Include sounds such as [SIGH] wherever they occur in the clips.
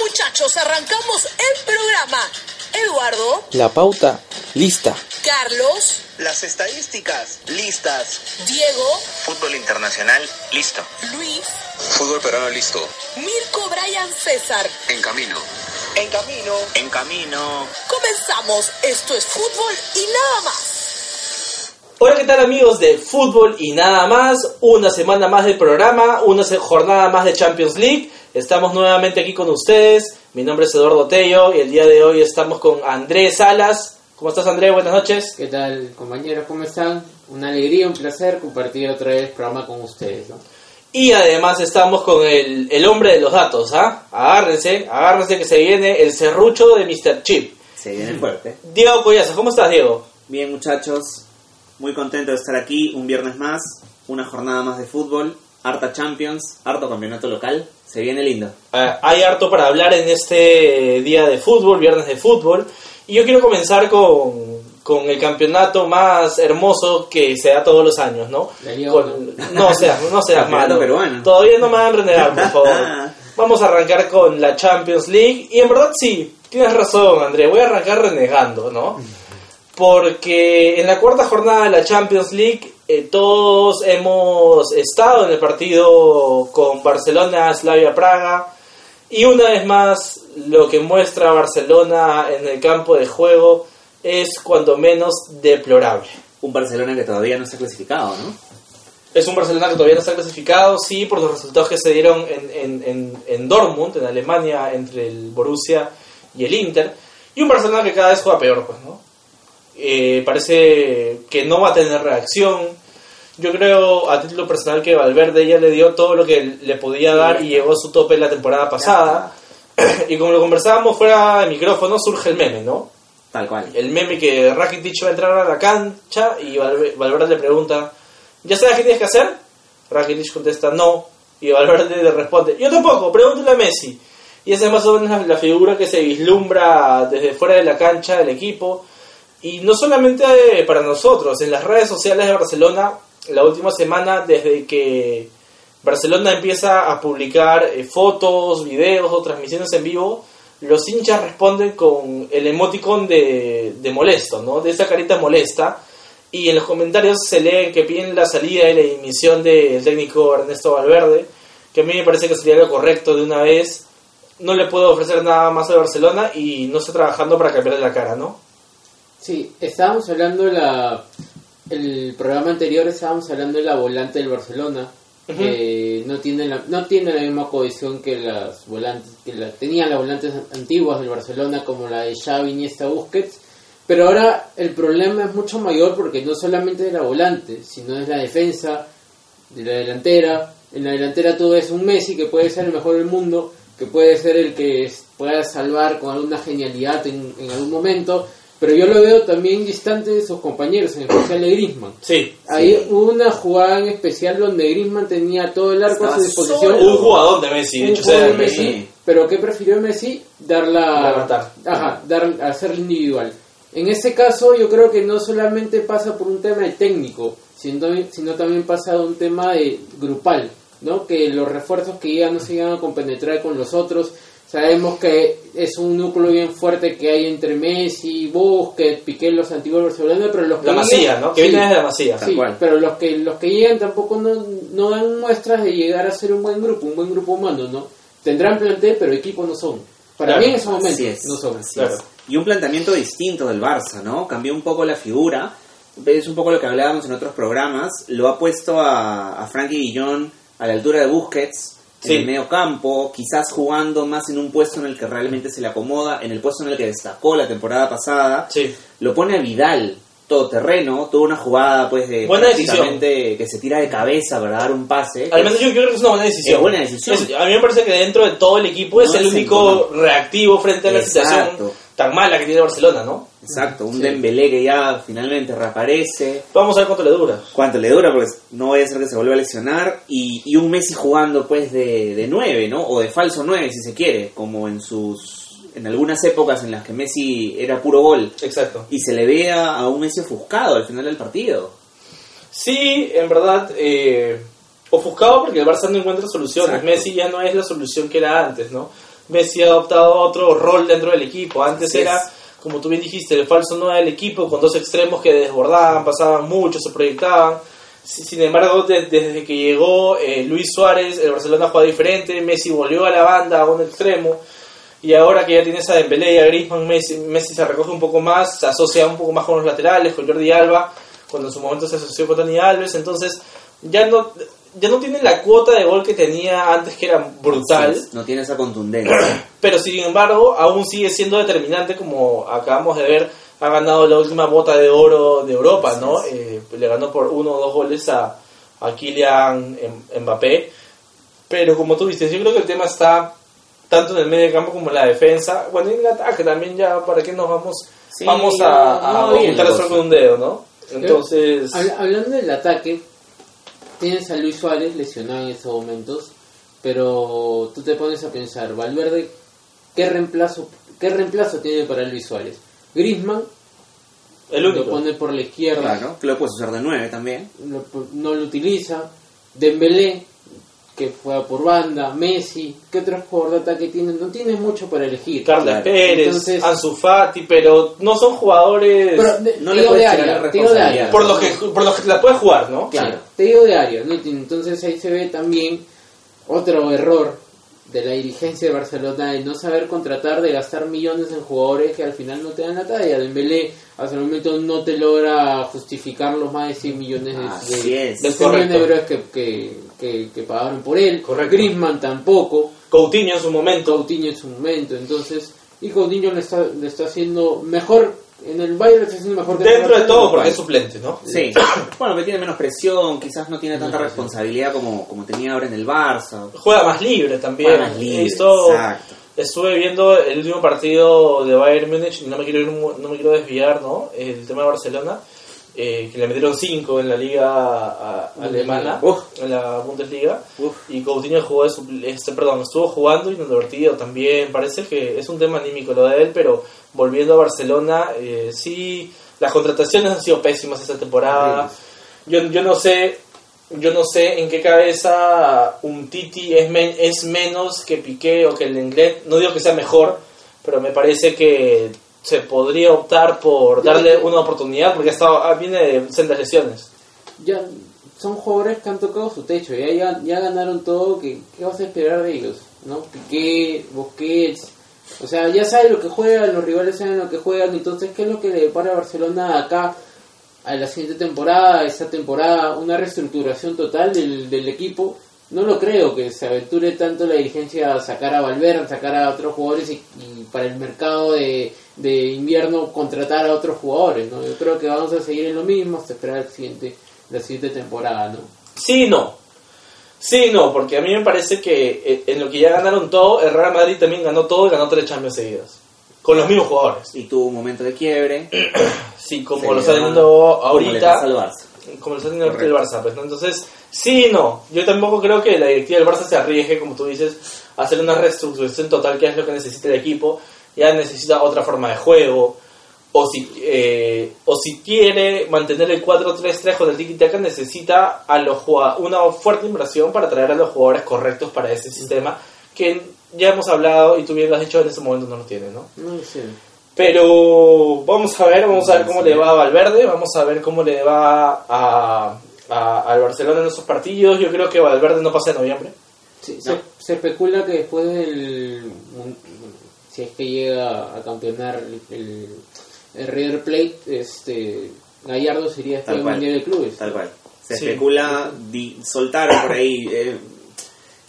muchachos, arrancamos el programa. Eduardo, La pauta, lista. Carlos, Las estadísticas, listas. Diego, Fútbol internacional, listo. Luis, Fútbol peruano listo. Mirko, Brian, César. En camino. En camino. En camino. Comenzamos. Esto es fútbol y nada más. Hola, ¿qué tal amigos de fútbol y nada más? Una semana más del programa, una jornada más de Champions League. Estamos nuevamente aquí con ustedes. Mi nombre es Eduardo Tello y el día de hoy estamos con Andrés Salas. ¿Cómo estás Andrés? Buenas noches. ¿Qué tal, compañeros? ¿Cómo están? Una alegría, un placer compartir otra vez el programa con ustedes. ¿no? Y además estamos con el, el hombre de los datos, ¿ah? Agárrense, agárrense que se viene el serrucho de Mr. Chip. Se viene fuerte. Diego Collazo, ¿cómo estás Diego? Bien, muchachos. Muy contento de estar aquí un viernes más. Una jornada más de fútbol. Harta Champions. Harto campeonato local. Se viene lindo. Eh, hay harto para hablar en este día de fútbol, viernes de fútbol. Y yo quiero comenzar con, con el campeonato más hermoso que se da todos los años, ¿no? Con- no seas, no seas malo. peruano. Todavía no me van a renegar, por favor. [LAUGHS] Vamos a arrancar con la Champions League. Y en verdad sí, tienes razón, André. Voy a arrancar renegando, ¿no? [LAUGHS] Porque en la cuarta jornada de la Champions League eh, todos hemos estado en el partido con Barcelona, Slavia Praga. Y una vez más, lo que muestra Barcelona en el campo de juego es cuando menos deplorable. Un Barcelona que todavía no está clasificado, ¿no? Es un Barcelona que todavía no está clasificado, sí, por los resultados que se dieron en, en, en, en Dortmund, en Alemania, entre el Borussia y el Inter. Y un Barcelona que cada vez juega peor, pues, ¿no? Eh, parece que no va a tener reacción. Yo creo, a título personal, que Valverde ya le dio todo lo que le podía dar y llegó a su tope la temporada pasada. [CLEARS THROAT] y como lo conversábamos fuera de micrófono, surge el meme, ¿no? Tal cual. el meme que Rakitic va a entrar a la cancha y Valve- Valverde le pregunta, ¿ya sabes qué tienes que hacer? Rakitic contesta, no. Y Valverde le responde, yo tampoco, pregúntale a Messi. Y esa es más o menos la, la figura que se vislumbra desde fuera de la cancha del equipo. Y no solamente eh, para nosotros, en las redes sociales de Barcelona, la última semana, desde que Barcelona empieza a publicar eh, fotos, videos o transmisiones en vivo, los hinchas responden con el emoticon de, de molesto, ¿no? De esa carita molesta. Y en los comentarios se leen que piden la salida y la dimisión del técnico Ernesto Valverde, que a mí me parece que sería lo correcto de una vez. No le puedo ofrecer nada más a Barcelona y no está trabajando para cambiarle la cara, ¿no? Sí, estábamos hablando de la... El programa anterior estábamos hablando de la volante del Barcelona, que no tiene la, no tiene la misma cohesión que las volantes que la, tenían las volantes antiguas del Barcelona como la de Xavi, Iniesta, Busquets, pero ahora el problema es mucho mayor porque no solamente es la volante, sino es la defensa, de la delantera. En la delantera tú ves un Messi que puede ser el mejor del mundo, que puede ser el que es- pueda salvar con alguna genialidad en, en algún momento, pero yo lo veo también distante de sus compañeros, en especial de Griezmann. Sí. Hay una jugada en especial donde Griezmann tenía todo el arco a su disposición. solo. Un jugador de Messi, jugador sea de de Messi, Messi. pero ¿qué prefirió Messi? Darla Levantar. Ajá, dar, hacerla individual. En este caso yo creo que no solamente pasa por un tema de técnico, sino, sino también pasa de un tema de grupal, ¿no? Que los refuerzos que llegan no se llegan a compenetrar con los otros. Sabemos que es un núcleo bien fuerte que hay entre Messi, Busquets, Piqué, los antiguos Barcelona, pero los que La Masía, llegan- ¿no? Que sí, viene desde la Masía. Sí, pero los que los que llegan tampoco no, no dan muestras de llegar a ser un buen grupo, un buen grupo humano, ¿no? Tendrán plantel, pero equipo no son. Para Claro, mí en ese momento es. no son. así Claro. es. Y un planteamiento distinto del Barça, ¿no? Cambió un poco la figura. Es un poco lo que hablábamos en otros programas. Lo ha puesto a, a Frankie Guillón a la altura de Busquets. Sí. En el medio campo, quizás jugando más en un puesto en el que realmente se le acomoda, en el puesto en el que destacó la temporada pasada. Sí. Lo pone a Vidal, todoterreno, tuvo una jugada pues de Buena prácticamente que se tira de cabeza para dar un pase. Al menos yo creo que es una buena decisión. Es buena decisión. Es- a mí me parece que dentro de todo el equipo es el único reactivo frente a la Exacto. situación tan mala que tiene Barcelona, ¿no? Exacto, un Sí. Dembélé que ya finalmente reaparece. Vamos a ver cuánto le dura. cuánto le dura, porque no vaya a ser que se vuelva a lesionar, y, y un Messi jugando pues de, de 9, ¿no? O de falso 9 si se quiere, como en sus en algunas épocas en las que Messi era puro gol, Exacto. y se le vea a un Messi ofuscado al final del partido. Sí, en verdad, eh, ofuscado porque el Barça no encuentra soluciones. Exacto. Messi ya no es la solución que era antes, ¿no? Messi ha adoptado otro rol dentro del equipo. Antes Así era, es. Como tú bien dijiste, el falso no del equipo con dos extremos que desbordaban, pasaban mucho, se proyectaban. Si- Sin embargo, de- desde que llegó eh, Luis Suárez, el Barcelona juega diferente, Messi volvió a la banda, a un extremo, y ahora que ya tienes a Dembélé y a Griezmann, Messi, Messi se recoge un poco más, se asocia un poco más con los laterales, con Jordi Alba, cuando en su momento se asoció con Dani Alves, entonces ya no, ya no tiene la cuota de gol que tenía antes, que era brutal, Sí, No tiene esa contundencia. [CLEARS THROAT] pero sin embargo aún sigue siendo determinante como acabamos de ver ha ganado la última bota de oro de Europa no Eh, le ganó por uno o dos goles a, a Kylian Em- Mbappé. Pero como tú dices yo creo que el tema está tanto en el medio campo como en la defensa. Bueno y en el ataque también ya para qué nos vamos Sí, vamos no- a, a no bien el sol cosa. con un dedo no entonces Habla- hablando del ataque, tienes a Luis Suárez lesionado en estos momentos, pero tú te pones a pensar, Valverde, ¿qué reemplazo, qué reemplazo tiene para Luis Suárez? Griezmann el lo pone por la izquierda, Claro, que lo puedes usar de 9 también. lo- no lo utiliza. Dembélé, que juega por banda, Messi, ¿qué otro jugador de ataque tiene? No tiene mucho para elegir. Claro. Pérez Entonces- Ansu Fati pero no son jugadores Pero de- no le puedes área, la te digo de área. por los que por los que la puedes jugar no Claro, te digo de área, ¿no? Entonces ahí se ve también otro error de la dirigencia de Barcelona de no saber contratar, de gastar millones en jugadores que al final no te dan la talla. Dembélé hasta el momento no te logra justificar los más de 100 millones de, es. de Es 100 millones de correcto. euros que, que, que, que pagaron por él. Correcto. Griezmann tampoco. Coutinho en su momento Coutinho en su momento. Entonces, y Coutinho le está, le está haciendo mejor. En el Bayern está haciendo mejor el Dentro de todo, porque es suplente, ¿no? Sí. [COUGHS] bueno, que tiene menos presión, quizás no tiene tanta No, sí. responsabilidad como, como tenía ahora en el Barça. Juega más libre también. Juega más libre, exacto. estuve viendo el último partido de Bayern Múnich y no me quiero, ir no me quiero desviar, ¿no? El tema de Barcelona, eh, que le metieron 5 en la liga a- alemana, Uf. en la Bundesliga. Uf. Y Coutinho jugó de supl- este, perdón, estuvo jugando y inadvertido también. Parece que es un tema anímico lo de él, pero volviendo a Barcelona, eh, sí, las contrataciones han sido pésimas esta temporada. Yo, yo no sé, yo no sé en qué cabeza un Titi es, men- es menos que Piqué o que el Lenglet. No digo que sea mejor, pero me parece que se podría optar por darle una oportunidad porque ah, viene de sendas lesiones. ya son jugadores que han tocado su techo, ya, ya, ya ganaron todo, ¿qué, ¿qué vas a esperar de ellos? ¿no? Piqué, Busquets, o sea, ya saben lo que juegan, los rivales saben lo que juegan, entonces, ¿qué es lo que le depara a Barcelona acá a la siguiente temporada, esta temporada, una reestructuración total del, del equipo? No lo creo que se aventure tanto la dirigencia a sacar a Valverde, a sacar a otros jugadores y, y para el mercado de, de invierno contratar a otros jugadores, ¿no? Yo creo que vamos a seguir en lo mismo hasta esperar el siguiente, la siguiente temporada, ¿no? Sí y no. Sí no, porque a mí me parece que eh, en lo que ya ganaron todo, el Real Madrid también ganó todo y ganó tres Champions seguidas. Con los mismos jugadores. Y tuvo un momento de quiebre. [CLEARS THROAT] Sí, como Se lo está teniendo ahorita. Barça. Como lo está teniendo el. Barça. Pues, ¿no? Entonces, sí y no. Yo tampoco creo que la directiva del Barça se arriesgue, como tú dices, a hacer una reestructuración total, que es lo que necesita el equipo. Ya necesita otra forma de juego. O si, eh, o si quiere mantener el 4-3-3 con el tiki-taka, necesita a los una fuerte inversión para traer a los jugadores correctos para ese sistema. Que ya hemos hablado y tú bien lo has dicho, en ese momento no lo tiene, ¿no? No sé. Pero vamos a ver, vamos a ver cómo le va a Valverde, vamos a ver cómo le va a, a- al Barcelona en esos partidos. Yo creo que Valverde no pasa en noviembre. Sí, No. se, se especula que después del. Si es que llega a campeonar el, el River Plate, este, Gallardo sería del cual. Mundial de Clubes. Tal cual. Se Sí. especula, di- soltaron por ahí, eh,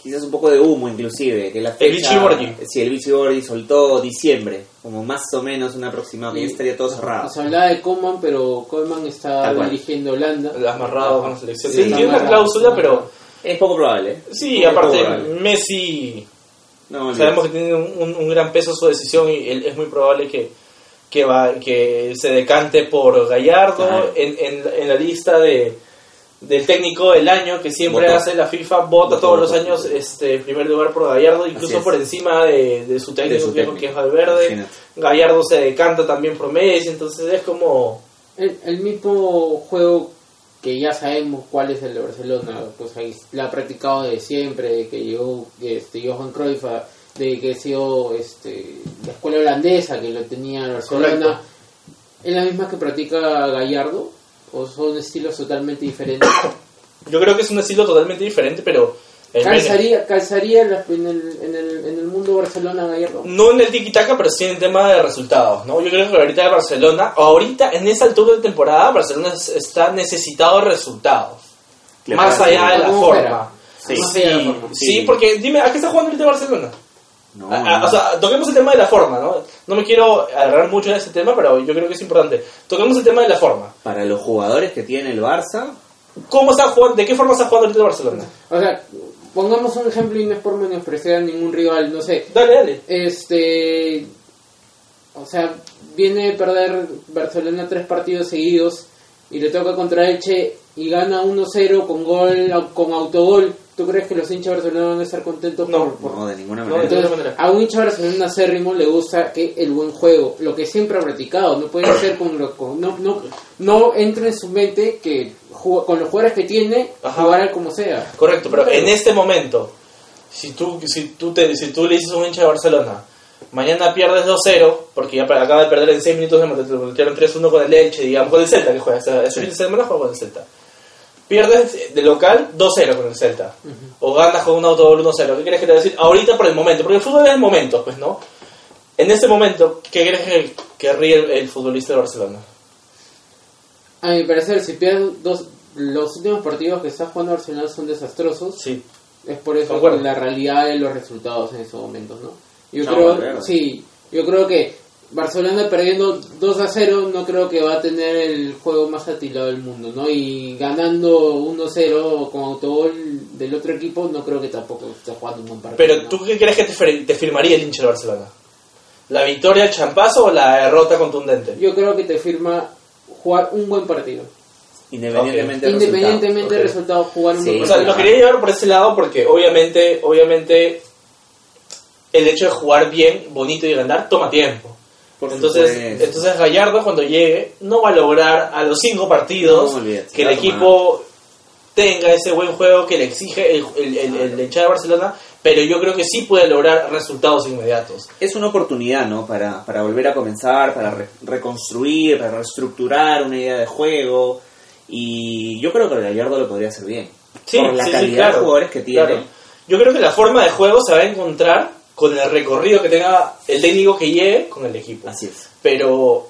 quizás un poco de humo inclusive, que la fecha... El Vichy Borgi. Sí, el Vichy Borgi soltó diciembre, como más o menos un aproximado, que ya Y- estaría todo cerrado. Se hablaba de Koeman, pero Koeman está dirigiendo Holanda. Las amarrado con la selección. Sí, tiene una cláusula, pero Es poco probable. sí, Poco aparte probable. Messi, No, sabemos que tiene un, un- un gran peso su decisión y él- es muy probable que, que, va, que se decante por Gallardo en, en, en la lista de del técnico del año que siempre hace la FIFA vota todos los años este primer lugar por Gallardo incluso por encima de, de su técnico, De su que, técnico. que es Valverde. Imagínate. Gallardo se decanta también por Messi entonces es como El, el mismo juego que ya sabemos cuál es el de Barcelona, pues ahí la ha practicado de siempre, que llegó este, Johan Cruyff de que ha sido este, la escuela holandesa que lo tenía el Barcelona, Correcto. ¿es la misma que practica Gallardo? ¿O son estilos totalmente diferentes? Yo creo que es un estilo totalmente diferente, pero... ¿Calzaría, calzaría en, el, en, el, en Barcelona Gallardo? No en el tiki-taka, pero sí en el tema de resultados, ¿no? Yo creo que ahorita Barcelona, ahorita en esa altura de temporada, Barcelona es- está necesitado de resultados. Le más allá de la forma. Sí. De. Sí, Sí. porque dime, ¿a qué está jugando ahorita Barcelona? No, A- a- no. o sea, toquemos el tema de la forma, ¿no? No me quiero agarrar mucho en ese tema, pero yo creo que es importante. Toquemos el tema de la forma. para los jugadores que tiene el Barça, ¿Cómo está jugando? ¿De qué forma está jugando ahorita el Barcelona? O sea, pongamos un ejemplo y no es por menospreciar a ningún rival, no sé. Dale, dale. Este. O sea, viene de perder Barcelona tres partidos seguidos y le toca contra Elche y gana 1-0 con gol, con autogol. ¿Tú crees que los hinchas de Barcelona van a estar contentos No, por, por- no, de ninguna manera. Entonces, a un hincha Barcelona acérrimo le gusta que el buen juego, lo que siempre ha practicado, no puede ser con, lo- con- no, no, no entra en su mente que con los jugadores que tiene, Ajá. jugar al como sea. Correcto, pero en este momento, si tú, si tú, te, si tú le dices a un hincha de Barcelona, mañana pierdes 2-0, porque ya acaba de perder en 6 minutos, te metieron 3-1 con el Elche, digamos, con el Celta que juega, ese ese fin de semana juega con el Celta. Pierdes de local 2-0 con el Celta. O ganas con un autogol 1-0. ¿Qué crees que te va a decir? Ahorita por el momento, porque el fútbol es el momento, pues, ¿no? En ese momento, ¿qué crees que querría el, el futbolista de Barcelona? A mi parecer, si pierden dos, los últimos partidos que está jugando Barcelona son desastrosos, Sí. es por eso Concuerdo. la realidad de los resultados en esos momentos, ¿no? Yo No, creo, sí, yo creo que Barcelona perdiendo 2 a 0 no creo que va a tener el juego más atilado del mundo, ¿no? Y ganando 1 0 con autogol del otro equipo no creo que tampoco esté jugando un buen partido. Pero ¿no? ¿tú qué crees que te, te firmaría el hincha de Barcelona? ¿La victoria, champazo o la derrota contundente? Yo creo que te firma jugar un buen partido. Independientemente del Independientemente del ok. resultado, jugar un Sí, buen O sea, partido. lo quería llevar por ese lado porque obviamente, obviamente, el hecho de jugar bien, bonito y ganar toma tiempo. Por entonces, supuesto. entonces Gallardo cuando llegue no va a lograr a los cinco partidos No, que el equipo tenga ese buen juego que le exige el, el, el, el hinchada de Barcelona, pero yo creo que sí puede lograr resultados inmediatos. Es una oportunidad, ¿no? Para, para volver a comenzar, para re- reconstruir, para reestructurar una idea de juego. Y yo creo que Gallardo lo podría hacer bien. Sí, Por la sí, sí, calidad claro, de jugadores que tiene. claro. Yo creo que la forma de juego se va a encontrar con el recorrido que tenga el técnico que llegue con el equipo. Así es. Pero,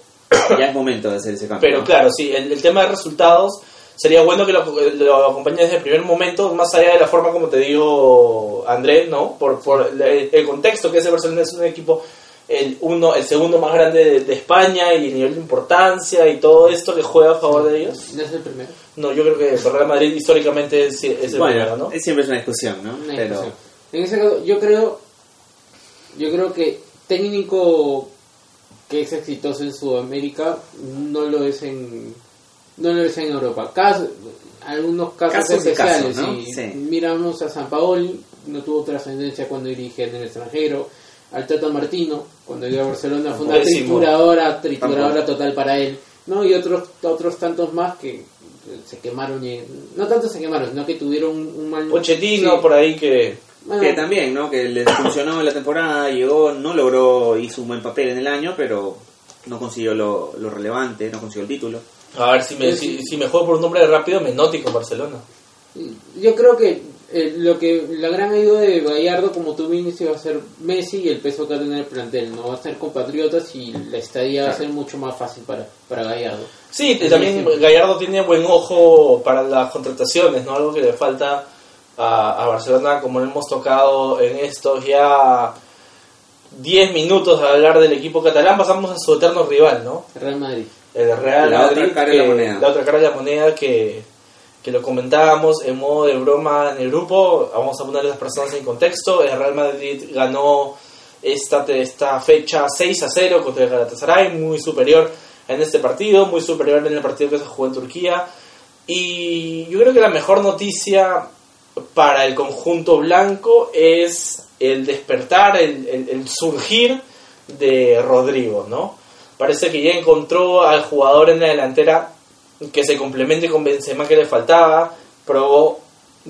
Ya es momento de hacer ese cambio. pero ¿no? claro, sí, el, el tema de resultados sería bueno que lo, lo acompañe desde el primer momento, más allá de la forma como te digo, Andrés, ¿no? Por, por el, el contexto que ese Barcelona es un equipo, el, uno, el segundo más grande de, de España y el nivel de importancia y todo esto que juega a favor de ellos. No es el primero. No, yo creo que el Real Madrid históricamente es, es el Bueno, primero, ¿no? es- siempre es una discusión, ¿no? Una Pero discusión. En ese caso, yo creo, yo creo que técnico que es exitoso en Sudamérica no lo es en no lo es en Europa. Caso- algunos casos especiales. casos, ¿no? sí. Sí. Miramos a San Paoli, no tuvo trascendencia cuando dirigía en el extranjero. Al Tata Martino, cuando llegó a Barcelona, fue una trituradora, trituradora total para él. ¿no? Y otros otros tantos más que se quemaron, y- no tanto se quemaron, sino que tuvieron un, mal... Pochettino sí. por ahí que Bueno, que también, ¿no? Que les funcionó en la temporada, llegó, no logró, hizo un buen papel en el año, pero no consiguió lo, lo relevante, no consiguió el título. A ver, si me, si, si me juego por un nombre rápido, Menotti con Barcelona. Yo creo que eh, lo que la gran ayuda de Gallardo, como tú bien dices, va a ser Messi y el peso que va a tener el plantel. No va a ser compatriotas y la estadía va a ser mucho más fácil para, para Gallardo. Sí, y también Gallardo tiene buen ojo para las contrataciones, ¿no? Algo que le falta a, a Barcelona, como lo hemos tocado en estos ya 10 minutos de hablar del equipo catalán, pasamos a su eterno rival, ¿no? Real Madrid. El Real La otra Madrid, cara de la moneda. la otra cara de la moneda que, que lo comentábamos en modo de broma en el grupo. Vamos a poner a las personas en contexto. El Real Madrid ganó esta, esta fecha 6 a 0 contra el Galatasaray, muy superior en este partido, muy superior en el partido que se jugó en Turquía. Y yo creo que la mejor noticia para el conjunto blanco es el despertar, el, el- el surgir de Rodrigo, ¿no? Parece que ya encontró al jugador en la delantera que se complemente con Benzema que le faltaba, probó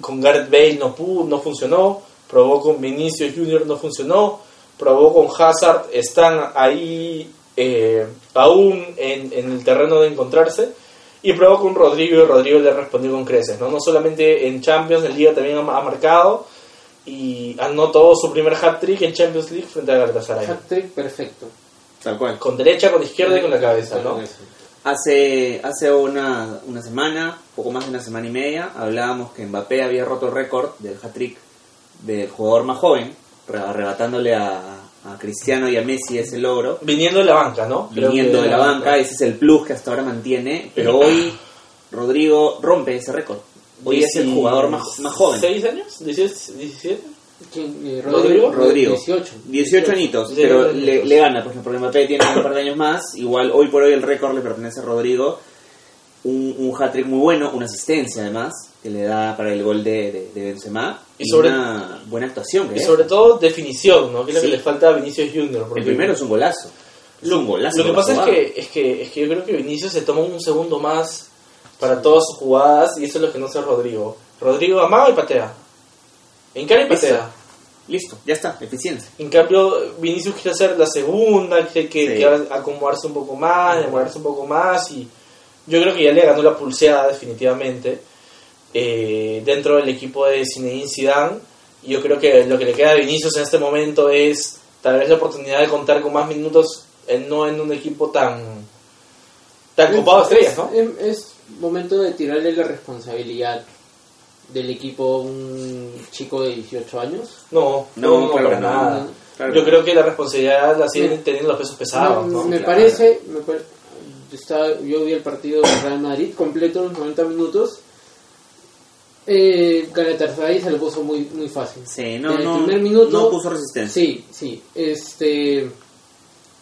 con Gareth Bale, no pudo, no funcionó, probó con Vinicius Junior, no funcionó, probó con Hazard, están ahí eh, aún en, en el terreno de encontrarse, y probó con Rodrigo y Rodrigo le respondió con creces, ¿no? No solamente en Champions, en Liga también ha, marcado y anotó su primer hat-trick en Champions League frente a Galatasaray. Hat-trick perfecto. Tal cual. Con derecha, con izquierda y con la cabeza, ¿no? Hace, hace una, una semana, poco más de una semana y media, hablábamos que Mbappé había roto el récord del hat-trick del jugador más joven, re- arrebatándole a, a Cristiano y a Messi ese logro, Viniendo de la banca, ¿no? Creo viniendo de la banca, ese es el plus que hasta ahora mantiene, pero hoy Rodrigo rompe ese récord. Hoy es el jugador más, más joven. ¿Seis años? ¿17? 17? Eh, ¿Rodrigo? Rodrigo. 18. 18 añitos, 18 pero le, le gana, porque por Mbappé tiene un par de años más. Igual hoy por hoy el récord le pertenece a Rodrigo. Un, un hat-trick muy bueno, una asistencia además, que le da para el gol de, de, de Benzema. Y Y, sobre- una buena actuación. Que Y es. sobre todo definición, ¿no? Que es lo que le falta a Vinicius Junior. porque el primero es un golazo. Es Lo, un golazo. lo que pasa es que, es, que, es que yo creo que Vinicius se toma un segundo más para todas sus jugadas y eso es lo que no hace Rodrigo. Rodrigo amaga y patea. Encara y patea. Listo, ya está, eficiencia. En cambio, Vinicius quiere hacer la segunda, quiere que, Sí. que acomodarse un poco más, demorarse un poco más y yo creo que ya le ganó la pulseada definitivamente eh, dentro del equipo de Zinedine Zidane. Y yo creo que lo que le queda a Vinicius en este momento es tal vez la oportunidad de contar con más minutos, en- no en un equipo tan tan copado de estrellas, ¿no? Es, es momento de tirarle la responsabilidad del equipo a un chico de 18 años. No, No, no, no, claro para que no. nada. Claro Yo creo que la responsabilidad la siguen Me- teniendo los pesos pesados, me, ¿no? me Claro. parece, me estaba- yo vi el partido de Real Madrid completo los 90 minutos. Eh, Galatasaray se lo puso muy muy fácil. Sí, no, En el no, primer minuto no puso resistencia. Sí, sí. Este,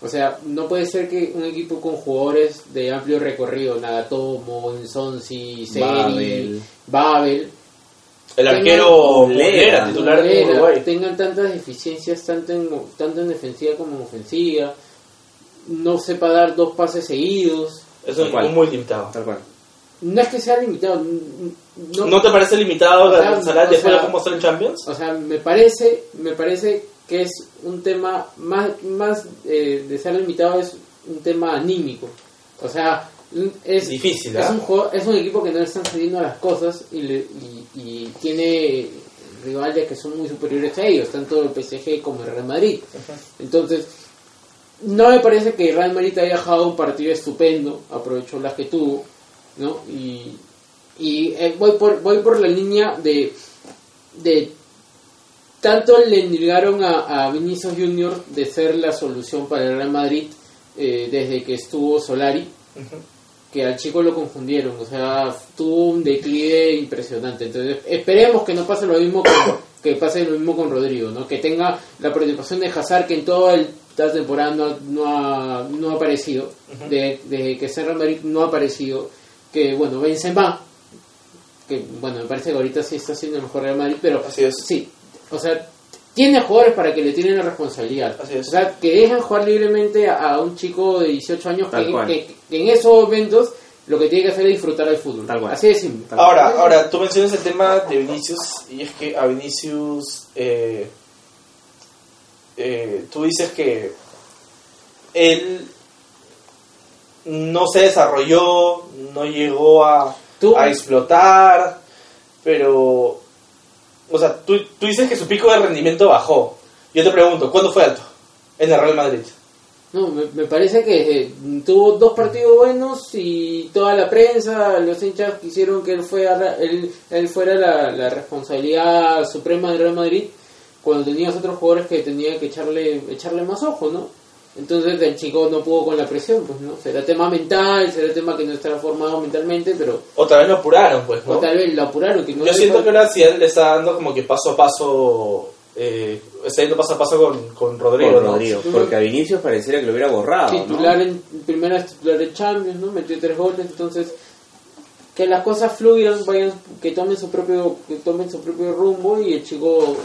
o sea, no puede ser que un equipo con jugadores de amplio recorrido, Nagatomo, Insonsi, Seri, Babel. Babel, El arquero Mulera, titular de Herrera, Uruguay. tengan tantas deficiencias tanto en, tanto en defensiva como en ofensiva, no sepa dar dos pases seguidos. Es un cual. equipo muy limitado. Tal cual. No es que sea limitado, n- no, ¿No, te parece limitado la después sea- de cómo en Champions? O sea, me parece, me parece que es un tema más, más eh, de ser limitado es un tema anímico. O sea, es Difícil, es ¿ah? un juego- es un equipo que no le están saliendo las cosas y, le- y, y tiene rivales que son muy superiores a ellos, tanto el PSG como el Real Madrid. Entonces, no me parece que el Real Madrid haya dejado un partido estupendo, aprovechó las que tuvo, ¿no? Y, y eh, voy por voy por la línea de de tanto le negaron a, a Vinicius Junior de ser la solución para el Real Madrid eh, desde que estuvo Solari que al chico lo confundieron, o sea, tuvo un declive impresionante. Entonces, esperemos que no pase lo mismo con, [COUGHS] que pase lo mismo con Rodrigo, ¿no? Que tenga la participación de Hazard que en toda esta temporada no, ha- no ha, no ha aparecido, de- desde que Serra Madrid no ha aparecido, que bueno, Benzema, que bueno, me parece que ahorita sí está siendo el mejor Real Madrid, pero Así es. sí, o sea, tiene jugadores para que le tienen la responsabilidad. Así es. O sea, que dejan jugar libremente a, a un chico de 18 años que, cual. que- que en esos momentos lo que tiene que hacer es disfrutar del fútbol. Tal cual. Así de simple. Tal Ahora, ahora, tú mencionas el tema de Vinicius y es que a Vinicius eh, eh, tú dices que él no se desarrolló, no llegó a, Tú- a explotar, pero, o sea, tú, tú dices que su pico de rendimiento bajó. Yo te pregunto, ¿cuándo fue alto? En el Real Madrid. No, me, parece que eh, tuvo dos partidos buenos y toda la prensa, los hinchas quisieron que él, fuera, él, él fuera la, la responsabilidad suprema del Real Madrid cuando tenías otros jugadores que tenía que echarle echarle más ojo, ¿no? Entonces el chico no pudo con la presión, pues, ¿no? Será tema mental, será tema que no estará formado mentalmente, pero O tal vez lo apuraron, pues, o ¿no? tal vez lo apuraron. Que no Yo siento fue- que ahora sí él le está dando como que paso a paso, eh, está yendo paso a paso con, con Rodrigo, Por ¿no? Rodrigo, porque a Vinicius pareciera que lo hubiera borrado. ¿no? titular en primera es titular de Champions, ¿no? Metió tres goles, entonces que las cosas fluyan, vayan, que tomen su propio, que tomen su propio rumbo y el chico,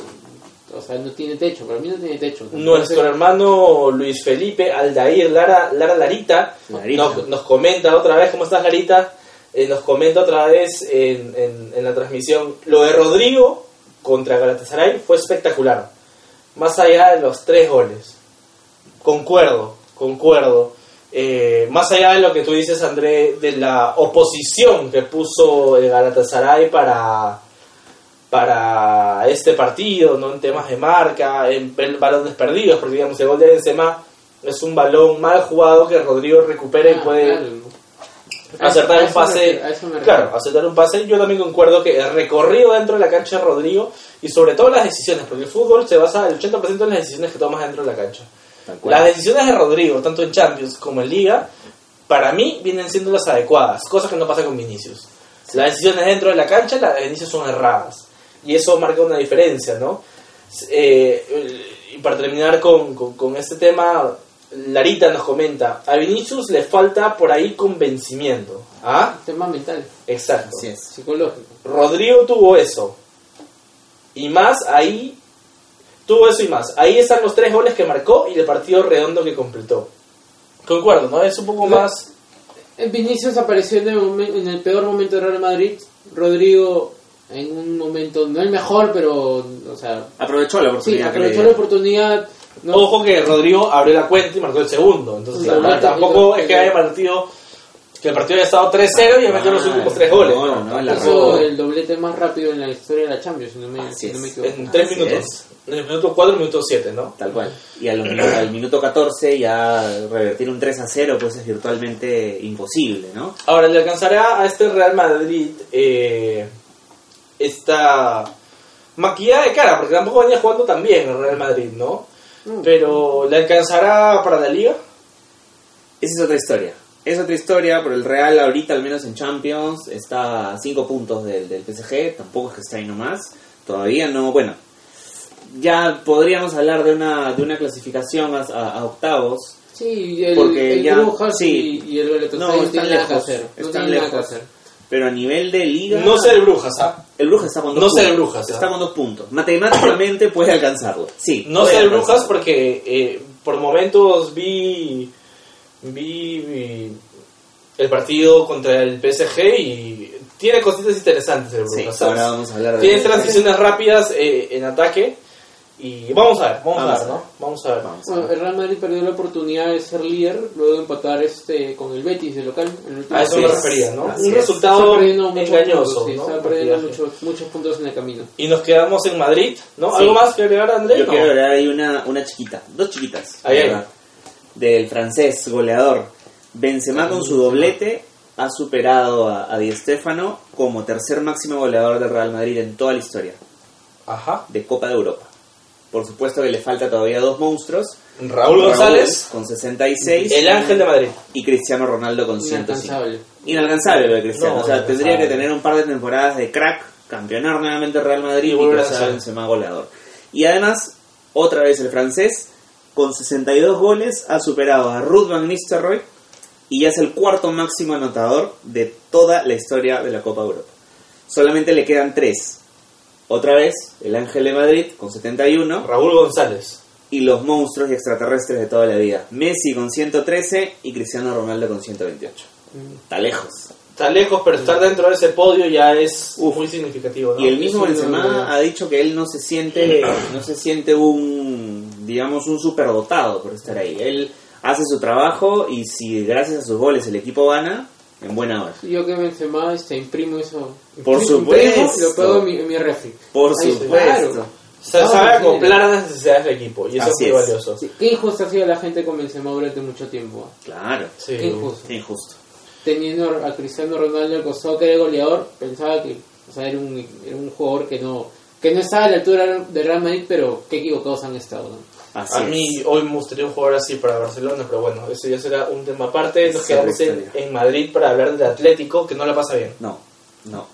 o sea, no tiene techo, para mí no tiene techo. Nuestro hermano Luis Felipe Aldair Lara, Lara Larita, Larita. Nos, nos comenta otra vez, ¿cómo estás Larita? Eh, nos comenta otra vez en, en- en la transmisión, lo de Rodrigo contra Galatasaray fue espectacular. Más allá de los tres goles. Concuerdo, concuerdo. Eh, más allá de lo que tú dices, André, de la oposición que puso el Galatasaray para, para este partido, ¿no? en temas de marca, en, en balones perdidos, porque digamos, el gol de Benzema es un balón mal jugado que Rodrigo recupera y Ah, puede claro. Acertar un pase. me. Claro, acertar un pase. Yo también concuerdo que el recorrido dentro de la cancha de Rodrigo y sobre todo las decisiones, porque el fútbol se basa el 80% en las decisiones que tomas dentro de la cancha. Las decisiones de Rodrigo, tanto en Champions como en Liga, para mí vienen siendo las adecuadas, cosa que no pasa con Vinicius. Las decisiones dentro de la cancha, las de Vinicius son erradas. Y eso marca una diferencia, ¿no? Eh, y para terminar con, con- con este tema, Larita nos comenta, a Vinicius le falta por ahí convencimiento. ¿Ah? Tema mental, Exacto. Así es. psicológico. Rodrigo tuvo eso. Y más ahí. Tuvo eso y más. Ahí están los tres goles que marcó y el partido redondo que completó. Concuerdo, ¿no? Es un poco No. más. Vinicius apareció en el, en el peor momento de Real Madrid. Rodrigo en un momento, no el mejor, pero, o sea, Aprovechó la sí, oportunidad. le aprovechó la oportunidad. ¿no? Ojo que Rodrigo abrió la cuenta y marcó el segundo. Entonces, Sí, claro. tampoco es que haya partido. Que el partido haya estado 3-0 y ya metió los Ah, últimos tres goles. no, no, la Hizo arrancó. el doblete más rápido en la historia de la Champions, si no me, si no me equivoco. En 3 Así minutos. es. En el minuto 4 y minuto 7, ¿no? Tal cual. Y a los minu- al minuto 14 ya revertir un 3 a 0 pues es virtualmente imposible, ¿no? Ahora, le alcanzará a este Real Madrid eh, esta maquillada de cara, porque tampoco venía jugando tan bien el Real Madrid, ¿no? Mm. Pero, ¿le alcanzará para la liga? Esa es otra historia. Es otra historia, pero el Real ahorita, al menos en Champions, está a 5 puntos del, del PSG, tampoco es que está ahí nomás. Todavía no, bueno, ya podríamos hablar de una, de una clasificación a, a- a octavos. Sí, y el, Porque el ya- Brujas sí. y, y el No, no, están. No lejos. Pero a nivel de liga... No sé el Brujas, ¿ah? El Brujas está con dos No puntos. el Brujas, Está ¿ah? con dos puntos. Matemáticamente puede alcanzarlo. Sí. No el alcanzarlo. Brujas porque eh, por momentos vi, vi, vi el partido contra el PSG y tiene cositas interesantes el Sí, Brujas. ahora ¿sabes? vamos a hablar de Tiene transiciones rápidas eh, en ataque y vamos a ver, vamos, Vamos a ver, ¿no? Vamos a ver. Vamos. Bueno, el Real Madrid perdió la oportunidad de ser líder luego de empatar este con el Betis de local. En el último A eso me refería, ¿no? así Un es. resultado Está perdiendo muchos engañoso, puntos, sí, ¿no? está perdiendo muchos, muchos puntos en el camino. Y nos quedamos en Madrid, ¿no? Sí. ¿Algo más que agregar, Andrés? Yo No. quiero agregar ahí una, una chiquita, dos chiquitas, Ahí, del francés goleador. Benzema con su doblete ha superado a, a Di Stéfano como tercer máximo goleador del Real Madrid en toda la historia Ajá. de Copa de Europa. Por supuesto que le falta todavía dos monstruos. Raúl González, con 66 el ángel de Madrid. y Cristiano Ronaldo con 105. Inalcanzable. Inalcanzable lo de Cristiano. No, o sea, tendría que tener un par de temporadas de crack, campeonar nuevamente el Real Madrid Y ser. Benzema goleador. Y además, otra vez el francés, con 62 goles, ha superado a Ruud van Nistelrooy y ya es el cuarto máximo anotador de toda la historia de la Copa Europa. Solamente le quedan tres. Otra vez, el Ángel de Madrid con 71 Raúl González. y los monstruos y extraterrestres de toda la vida. Messi con 113 y Cristiano Ronaldo con 128. Está lejos. Está lejos, pero estar dentro de ese podio ya es muy significativo, ¿no? Y el mismo Benzema ha dicho que él no se siente, no se siente un, digamos, un superdotado por estar ahí. Él hace su trabajo y si gracias a sus goles el equipo gana, en buena hora. Yo que Benzema este, imprimo eso. Por Imprimo supuesto. lo pego en mi, en mi refri. Por Ahí, supuesto. claro. Se No, sabe acoplar a las necesidades del equipo y eso Así es muy valioso. Sí, Qué injusta ha sido la gente con Benzema durante mucho tiempo. ¿ah? Claro. Sí. Qué injusto. Qué injusto. Teniendo a Cristiano Ronaldo al costado que era goleador, pensaba que o sea, era, un, era un jugador que no que no estaba a la altura de Real Madrid, pero qué equivocados han estado. ¿no? Así A es. mí hoy me gustaría un jugador así para Barcelona, pero bueno, eso ya será un tema aparte. Nos quedamos en, en Madrid para hablar del Atlético, que no la pasa bien. No, no.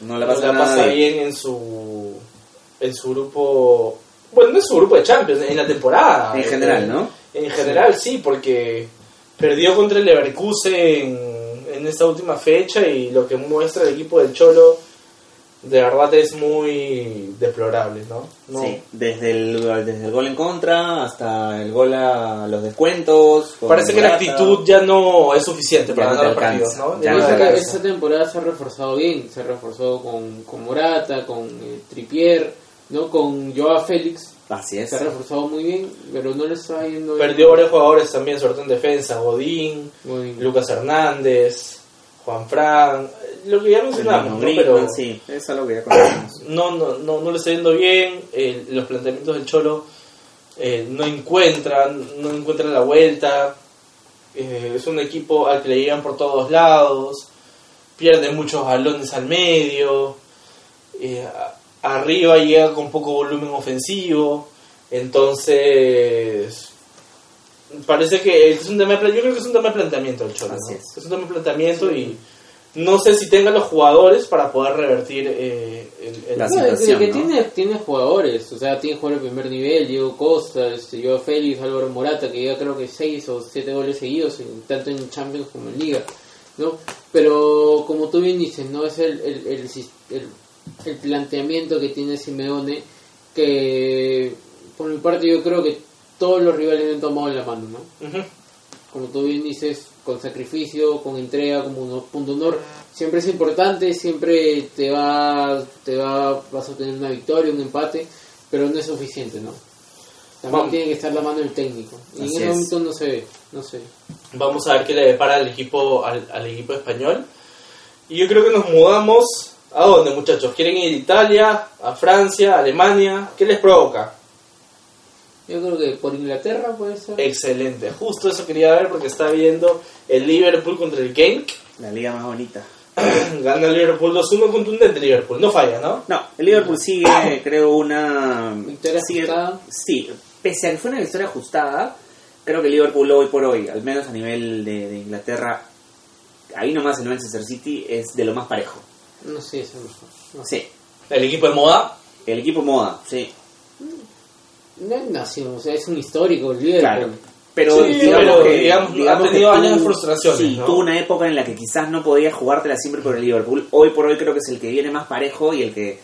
No No le pasa la nada. pasa bien. bien en su en su grupo, bueno, no es su grupo de Champions, en la temporada. En general, ¿no? En general sí, porque perdió contra el Leverkusen en, en esta última fecha y lo que muestra el equipo del Cholo de verdad es muy deplorable, ¿no? No- Sí, desde el, desde el gol en contra hasta el gol a los descuentos. Parece que la actitud ya no es suficiente Ya para ganar los partidos, ¿no? ya esta temporada se ha reforzado bien, se ha reforzado con, con Morata, con eh, Tripier, ¿no? Con Joao Félix, Así es. se ha reforzado muy bien, pero no le está yendo bien. Perdió varios jugadores también, sobre todo en defensa. Godín, bien. Lucas Hernández, Juan Fran. Lo que ya mencionamos, ¿no? Griezmann, Pero sí, eso es algo que ya conocemos. [COUGHS] no, no, no, no le está yendo bien. eh, los planteamientos del Cholo eh, no encuentran, no encuentran la vuelta. eh, es un equipo al que le llegan por todos lados. Pierde muchos balones al medio. eh, arriba llega con poco volumen ofensivo. Entonces. Parece que es un tema de, yo creo que es un tema de planteamiento el Cholo. Así ¿no? es. es un tema de planteamiento y no sé si tenga los jugadores para poder revertir eh, el, el- La No, es situación, que ¿no? tiene, tiene jugadores, o sea, tiene jugadores de primer nivel, Diego Costa, este, Joao Félix, Álvaro Morata, que ya creo que 6 o 7 goles seguidos, en- tanto en Champions como en Liga, ¿no? Pero como tú bien dices, ¿no? Es el, el, el, el- el planteamiento que tiene Simeone, que por mi parte yo creo que todos los rivales le han tomado en la mano, ¿no? Ujú. como tú bien dices, con sacrificio, con entrega, como un punto honor, siempre es importante, siempre te va, te va, vas a obtener una victoria, un empate, pero no es suficiente, ¿no? También Vamos. tiene que estar la mano del técnico. Y Así en ese es. momento no se ve, no sé. Vamos a ver qué le depara al equipo, al, al equipo español. Y yo creo que nos mudamos. ¿A dónde, muchachos? ¿Quieren ir a Italia, a Francia, a Alemania? ¿Qué les provoca? Yo creo que por Inglaterra puede ser. Excelente. Justo eso quería ver porque está viendo el Liverpool contra el Genk. La liga más bonita. [CLEARS THROAT] Gana el Liverpool 2-1 contundente Liverpool. No falla, ¿no? No, el Liverpool sigue, [CLEARS THROAT] creo, una... Victoria sigue- ajustada. Sí, pese a que fue una victoria ajustada, creo que el Liverpool hoy por hoy, al menos a nivel de, de Inglaterra, ahí nomás el Manchester City es de lo más parejo. No sé, eso no, no. Sí, El equipo de moda. el equipo moda, sí, No es nación, o sea, es un histórico, el Liverpool. claro. Pero Sí, digamos pero que, digamos, digamos ha tenido que años de frustraciones, Sí, ¿no? tuvo una época en la que quizás no podía jugártela siempre por el Liverpool. Hoy por hoy creo que es el que viene más parejo y el que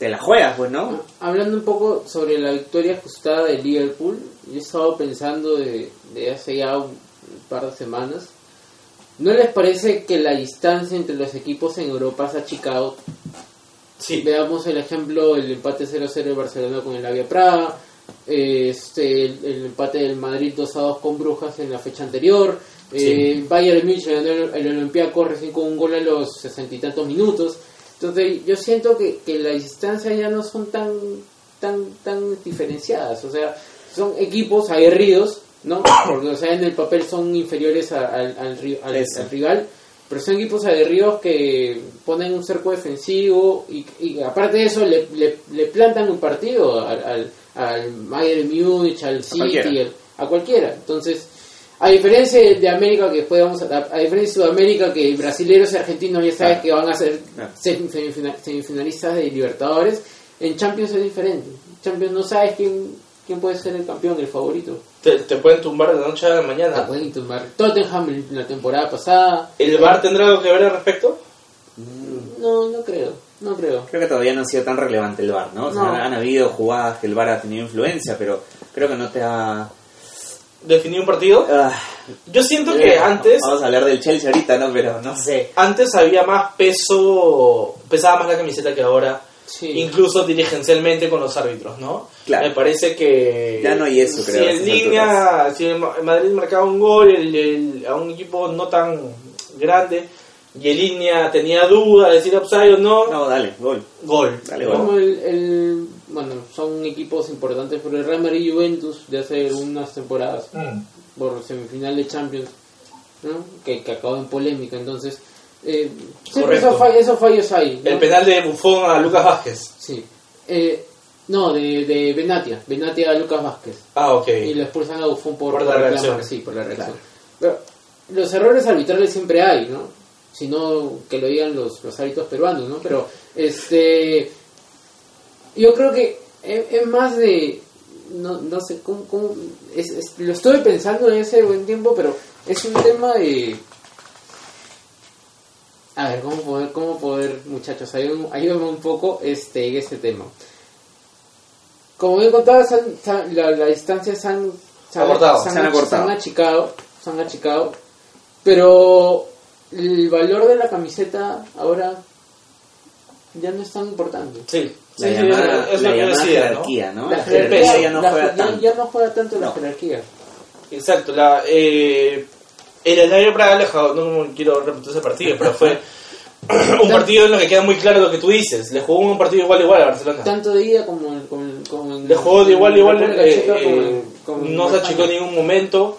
te la juegas, pues, ¿no? Hablando un poco sobre la victoria ajustada de Liverpool, yo he estado pensando de, de hace ya un par de semanas. ¿No les parece que la distancia entre los equipos en Europa se ha achicado? Sí. Veamos el ejemplo, el empate 0-0 de Barcelona con el Avia Praga, este, el, el empate del Madrid 2-2 con Brujas en la fecha anterior, eh, Bayern Múnich ganó el, el Olympiacos recién con un gol a los sesenta y tantos minutos. Entonces yo siento que, que las distancias ya no son tan, tan, tan diferenciadas, o sea, son equipos aguerridos, ¿no? [COUGHS] Porque o sea, en el papel son inferiores a- al, al al- al rival, pero son equipos aguerridos que ponen un cerco defensivo y, y aparte de eso le, le, le plantan un partido al, al, al Bayern Múnich, al City, cualquiera. al- a cualquiera. Entonces, a diferencia de América, que después vamos a, a diferencia de Sudamérica, que brasileños y argentinos ya saben Claro. que van a ser semifina- semifinalistas de Libertadores, en Champions es diferente. En Champions no sabes quién, quién puede ser el campeón, el favorito. Te, te pueden tumbar de la noche a la Te mañana. pueden tumbar Tottenham en la temporada pasada. ¿El VAR tendrá algo que ver al respecto? No, no creo, no creo. Creo que todavía no ha sido tan relevante el VAR, ¿no? O sea, No. han, han habido jugadas que el VAR ha tenido influencia, pero creo que no te ha... ¿Definir un partido? Ah, Yo siento que eh, antes Vamos a hablar del Chelsea ahorita, ¿no? Pero no sé. antes había más peso, pesaba más la camiseta que ahora, Sí. incluso dirigencialmente con los árbitros, ¿no? Claro. Me parece que Ya no hay eso, si creo, a en línea, si el Ma- el Madrid marcaba un gol el- el- a un equipo no tan grande y en línea tenía duda de decir upside o no, No, dale, gol. gol. Dale, gol. Como el, el- bueno, son equipos importantes por el Real Madrid y Juventus de hace unas temporadas Mm. por semifinal de Champions, ¿no? que, que acabó en polémica. Entonces, eh, siempre esos, fall- esos fallos hay. ¿no? El penal de Buffon a Lucas Vázquez. Sí. Eh, no, de, de Benatia. Benatia a Lucas Vázquez. Ah, ok. Y lo expulsan a Buffon por, Por la reacción. Sí, por la reacción. Pero los errores arbitrales siempre hay, ¿no? Si no, que lo digan los, los árbitros peruanos, ¿no? Pero, este. Yo creo que es, es más de. No, no sé cómo. cómo- es- es- lo estuve pensando en ese buen tiempo, pero es un tema de. A ver, ¿cómo poder, cómo poder muchachos? Ayúdenme, ayúdenme un poco este, en este tema. Como bien contaba, se han- se han- la, la distancia se han, se han- Acortado, se han se han ach- acortado. se han achicado, se han achicado, pero el valor de la camiseta ahora ya no es tan importante. Sí, La Sí, llamada, es la llamada decía, ¿no? jerarquía, ¿no? La La jerarquía jerarquía ya no la- juega tanto. ya no juega tanto la No. jerarquía. Exacto, la, eh, el Slavia Praga alejado, no quiero repetir ese partido, pero fue [LAUGHS] un partido en lo que queda muy claro lo que tú dices. Le jugó un partido igual igual a Barcelona. Tanto de ida como, en- como, Le jugó de igual igual, eh, eh, no se achicó en ningún momento.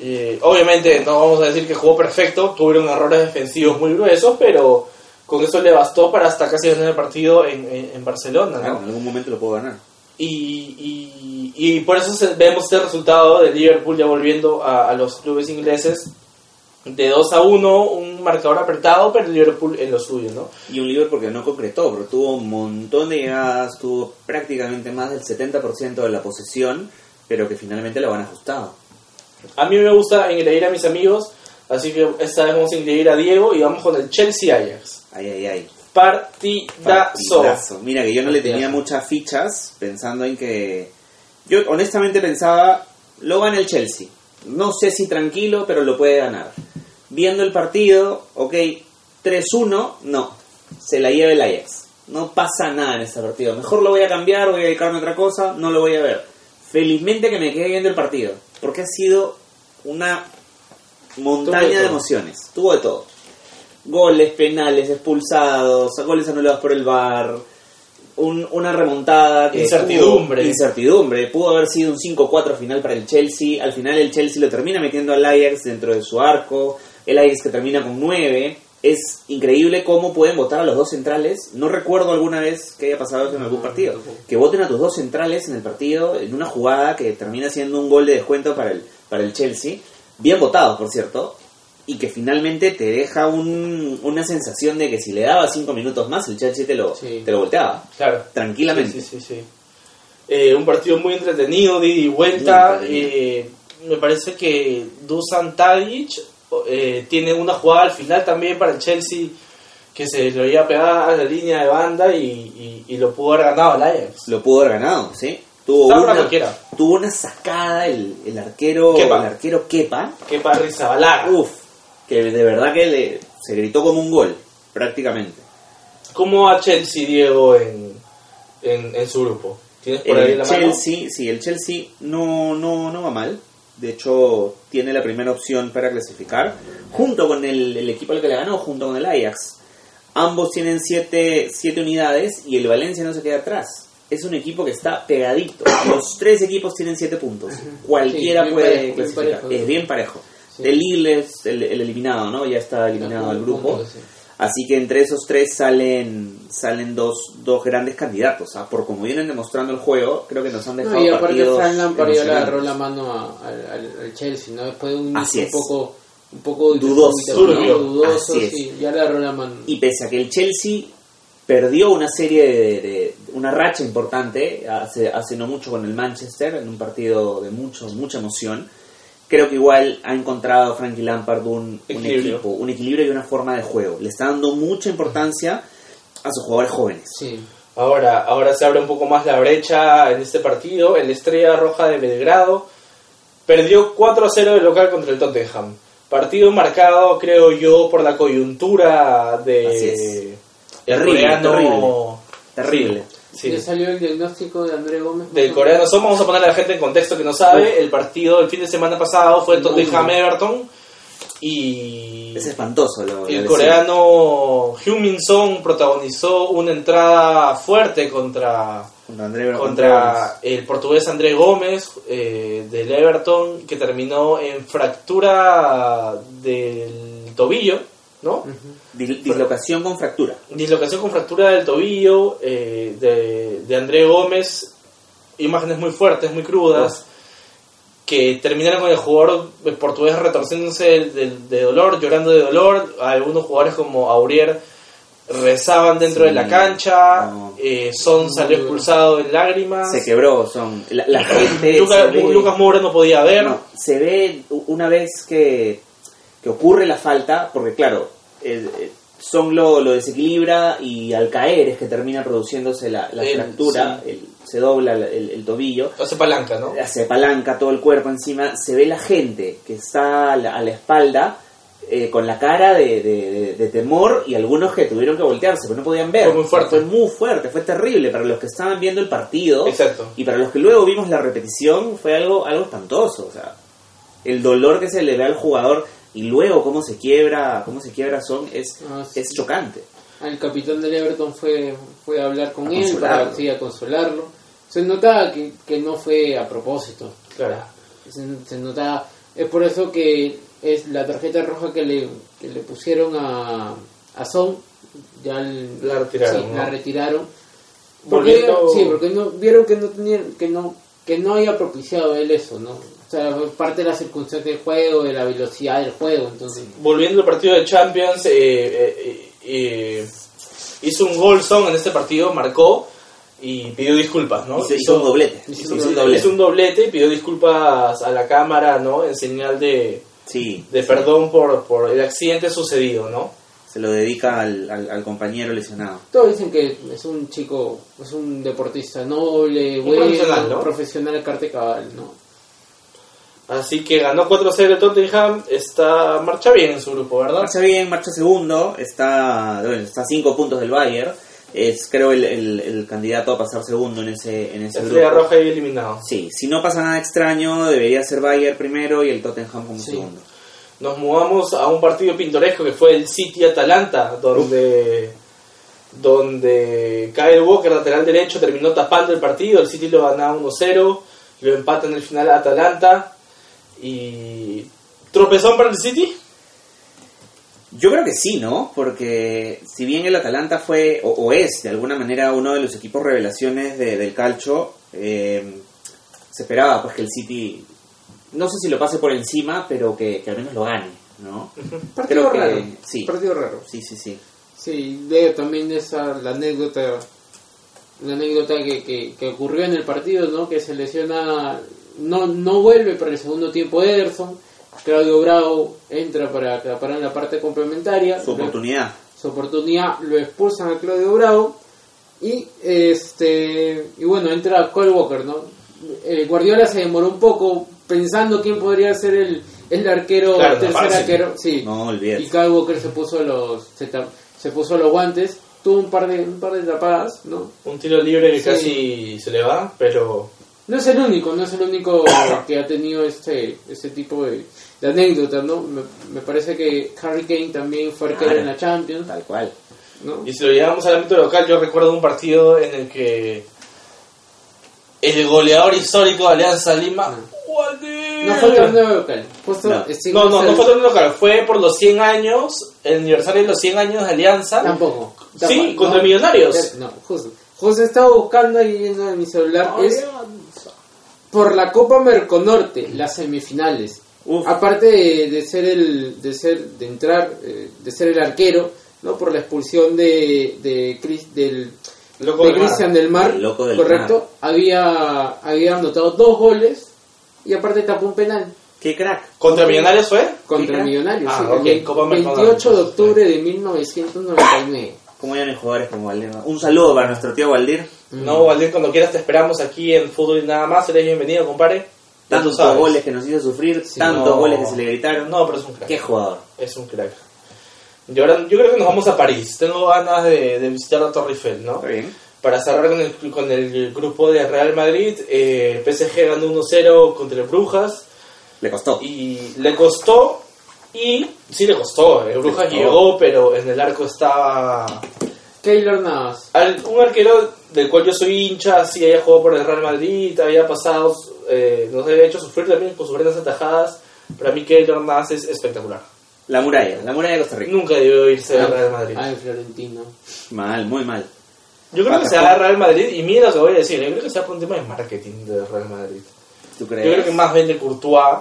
Eh, obviamente no vamos a decir que jugó perfecto, tuvieron errores defensivos muy gruesos, pero con eso le bastó para hasta casi ganar el partido en, en- en Barcelona. ¿no? Claro, en algún momento lo puedo ganar. Y, y, y por eso vemos este resultado de Liverpool ya volviendo a, a los clubes ingleses de 2 a 1, un marcador apretado, pero Liverpool en lo suyo, ¿no? Y un Liverpool que no concretó, pero tuvo un montón de llegadas, tuvo prácticamente más del 70% de la posesión, pero que finalmente lo van ajustado. A mí me gusta engreír a mis amigos, así que esta vez vamos a engreír a Diego y vamos con el Chelsea Ajax. Ay, ay, ay. Partidazo. Partidazo. Mira que yo no le tenía muchas fichas pensando en que... Yo honestamente pensaba, lo gana el Chelsea. No sé si tranquilo, pero lo puede ganar. Viendo el partido, ok, 3-1, no. Se la lleva el Ajax. No pasa nada en este partido. Mejor lo voy a cambiar, voy a dedicarme a otra cosa, no lo voy a ver. Felizmente que me quedé viendo el partido, porque ha sido una montaña Tuvo de emociones. Tuvo de todo. Goles, penales, expulsados, goles anulados por el VAR, un- una remontada que Incertidumbre. pudo- incertidumbre. Pudo haber sido un 5-4 final para el Chelsea. Al final el Chelsea lo termina metiendo al Ajax dentro de su arco. El Ajax que termina con 9. Es increíble cómo pueden votar a los dos centrales. No recuerdo alguna vez que haya pasado eso en algún partido. Que voten a tus dos centrales en el partido en una jugada que termina siendo un gol de descuento para el, para el Chelsea. Bien votados, por cierto. Y que finalmente te deja un- una sensación de que si le daba 5 minutos más, el Chelsea te lo, Sí. te lo volteaba. Claro. Tranquilamente. Sí, sí. Eh, un partido muy entretenido, de ida y vuelta. Eh, me parece que Dusan Tadic eh, tiene una jugada al final también para el Chelsea que se lo iba a pegar a la línea de banda y, y- y lo pudo haber ganado el Ajax. Lo pudo haber ganado, ¿sí? Tuvo una, tuvo una sacada el, el arquero Kepa. el arquero Kepa. Para Rizabalaga. Uf, que de verdad que le, se gritó como un gol, prácticamente. ¿Cómo va Chelsea, Diego, en, en, en su grupo? ¿Tienes por ahí El la mano? Chelsea, sí, el Chelsea no, no, no va mal. De hecho, tiene la primera opción para clasificar, junto con el, el equipo al que le ganó, junto con el Ajax. Ambos tienen siete, siete unidades y el Valencia no se queda atrás. Es un equipo que está pegadito. Los tres equipos tienen siete puntos. Cualquiera Sí, puede parejo, bien clasificar. parejo. es bien parejo. Sí. El Lille es el, el eliminado, ¿no? Ya está eliminado del grupo. sí. Así que entre esos tres salen salen dos, dos grandes candidatos. ¿ah? Por como vienen demostrando el juego, creo que nos han dejado No, y aparte Frank Lampard le agarró la mano a- al, al- al Chelsea, ¿no? Después de un Así un poco, un poco Dudoso. dudoso, sí, ya le agarró la mano. Y pese a que el Chelsea perdió una serie de, de- una racha importante hace, hace no mucho con el Manchester en un partido de mucho mucha emoción creo que igual ha encontrado Frankie Lampard un, equipo un equilibrio y una forma de juego le está dando mucha importancia a sus jugadores jóvenes Sí, Ahora, ahora se abre un poco más la brecha en este partido. El Estrella Roja de Belgrado perdió 4 a 0 de local contra el Tottenham. Partido marcado, creo yo, por la coyuntura Así de es. el Terrible, coreano. terrible Sí, salió el diagnóstico de André Gómez. Del coreano somos, vamos a poner a la gente en contexto que no sabe. El partido el fin de semana pasado fue el Tottenham. Everton y es espantoso lo, el coreano Heung-Min Son protagonizó una entrada fuerte contra contra, André- contra el portugués André Gómez eh, del Everton que terminó en fractura del tobillo, ¿no? Dis- dislocación con fractura Dislocación con fractura del tobillo eh, de, de André Gómez, imágenes muy fuertes, muy crudas, que terminaron con el jugador portugués retorciéndose de, de- de dolor, llorando de dolor. Algunos jugadores como Aurier rezaban dentro Sí, de la cancha, no. eh, Son salió expulsado en lágrimas. se quebró son la, la gente Lucas, se ve- Lucas Moura no podía ver. No, se ve una vez que, que ocurre la falta, porque claro, eh, eh, Son lo, lo desequilibra y al caer es que termina produciéndose la, la El- fractura, el- se dobla el, tobillo, Hace palanca, ¿no? se palanca todo el cuerpo encima, se ve la gente que está a la, a la espalda eh, con la cara de, de- de- de temor y algunos que tuvieron que voltearse, porque no podían ver. Fue muy fuerte. Fue muy fuerte, fue terrible para los que estaban viendo el partido. Exacto. Y para los que luego vimos la repetición fue algo, algo espantoso. O sea, el dolor que se le ve al jugador y luego cómo se quiebra, cómo se quiebra Son es, Ah, sí. es chocante. El capitán del Everton fue, fue a hablar con A él para sí, a consolarlo. Se notaba que, que no fue a propósito. Claro. Se, se notaba. Es por eso que es la tarjeta roja que le, que le pusieron a, a Son. Ya el- La retiraron, sí, ¿no? la retiraron. Porque, Volviendo- sí, porque no, vieron que no tenían, que no, que no había propiciado él eso, ¿no? O sea, fue parte de la circunstancia del juego, de la velocidad del juego, entonces. Volviendo al partido de Champions, eh, eh, eh, hizo un gol Son en este partido, marcó y pidió disculpas, ¿no? Hizo, hizo un doblete. hizo Hizo un un Hizo doblete. un doblete y pidió disculpas a la cámara, ¿no? En señal de, Sí, de perdón por, por el accidente sucedido, ¿no? se lo dedica al, al- al compañero lesionado. Todos dicen que es un chico, es un deportista noble, Un bueno, profesional, ¿no? profesional carte cabal, ¿no? Así que ganó 4-0 el Tottenham, está marcha bien en su grupo, ¿verdad? Marcha bien, marcha segundo, está, bueno, está a cinco puntos del Bayern. Es creo el, el- el candidato a pasar segundo en ese, en ese Estrella grupo. Roja y eliminado. Sí, si no pasa nada extraño, debería ser Bayern primero y el Tottenham como Sí. segundo. Nos mudamos a un partido pintoresco que fue el City Atalanta, donde donde Kyle Walker, lateral derecho, terminó tapando el partido. El City lo ganaba 1-0, lo empata en el final a Atalanta. Y. ¿Tropezón para el City? Yo creo que sí, ¿no? Porque si bien el Atalanta fue, o, o es de alguna manera uno de los equipos revelaciones de- del calcio, eh, se esperaba pues que el City, no sé si lo pase por encima, pero que, que al menos lo gane, ¿no? Partido Creo que raro. sí. Partido raro. Sí, sí, sí. Sí, leo también esa la anécdota la anécdota que, que, que ocurrió en el partido, ¿no? Que se lesiona, no, no vuelve para el segundo tiempo Ederson, Claudio Bravo entra para para la parte complementaria, Su oportunidad. su oportunidad lo expulsan a Claudio Bravo y este y bueno entra Cole Walker, ¿no? Eh, Guardiola se demoró un poco pensando quién podría ser el, el arquero, Claro, no tercer arquero, sí. No Y. Kyle Walker se puso los se, se puso los guantes, tuvo un par de un par de tapadas, ¿no? Un tiro libre que Sí. casi se le va, pero. No es el único, no es el único [COUGHS] que ha tenido este este tipo de, de anécdotas, ¿no? Me, me parece que Harry Kane también fue arquero Claro. en la Champions, Tal cual. ¿no? Y si lo llevamos al ámbito local, yo recuerdo un partido en el que el goleador histórico de Alianza Lima. ¡Waldir! No fue el torneo local, justo No. No, no, no fue torneo local, fue por los 100 años, el aniversario de los 100 años de Alianza. Tampoco. Sí, contra no. Millonarios. No, justo. Justo estaba buscando ahí viendo en mi celular. Es por la Copa Merconorte, las semifinales. Uf. Aparte de, de ser el, de ser, de entrar, eh, de ser el arquero, ¿no? Por la expulsión de, de Chris, del, Loco de del Mar. Cristian del Mar, El loco del correcto, había, había anotado dos goles y aparte tapó un penal ¡Qué crack! ¿Contra Millonarios fue? contra? Millonarios. Ah, sí, ok, el Copa 28 Merconorte. de octubre de 1999. ¿Cómo eran jugadores como Valdir? Un saludo para nuestro tío Valdir. No, Waldir, cuando quieras te esperamos aquí en Fútbol y nada más. Eres bienvenido, compadre. Ya Tantos goles que nos hizo sufrir, tantos no. goles que se le gritaron. No, pero es un crack. ¡Qué jugador! Es un crack. Y ahora, yo creo que nos vamos a París. Tengo ganas de, de visitar la Torre Eiffel, ¿no? Bien. Para cerrar con el, con el grupo de Real Madrid, eh, PSG ganó 1-0 contra el Brujas Le costó. y le costó, y sí le costó, el Brujas costó. llegó, pero en el arco estaba Keylor Navas. al- un arquero del cual yo soy hincha, sí había jugado por el Real Madrid, había pasado, eh, nos había hecho sufrir también con sus grandes atajadas, para mí Keylor Navas es espectacular. La muralla, la muralla de Costa Rica. Nunca debió irse al Real Madrid. Ay, Florentino. Mal, muy mal. Yo creo que se va al Real Madrid, y mira lo que voy a decir, yo creo que se va por un tema de marketing del Real Madrid. ¿Tú Yo crees? creo que más vende Courtois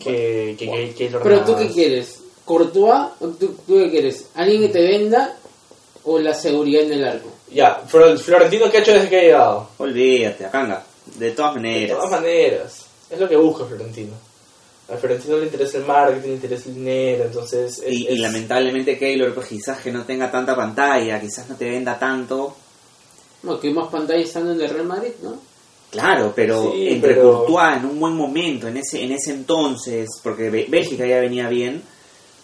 que, que, que Keylor Pero tú qué quieres? ¿Courtois? ¿O tú, tú qué quieres? ¿Alguien que te venda o la seguridad en el arco? Ya, Flor- Florentino, ¿qué ha hecho desde que ha llegado? Olvídate, acanga. De todas De maneras. todas maneras, es lo que busca Florentino. A Florentino le interesa el marketing, le interesa el dinero, entonces... es- Y, lamentablemente Keylor, pues quizás que no tenga tanta pantalla, quizás no te venda tanto. No, que más pantalla estando en el Real Madrid, ¿no? Claro, pero Sí, entre pero- Courtois en un buen momento, en ese en ese entonces, porque Bé- Bélgica ya venía bien,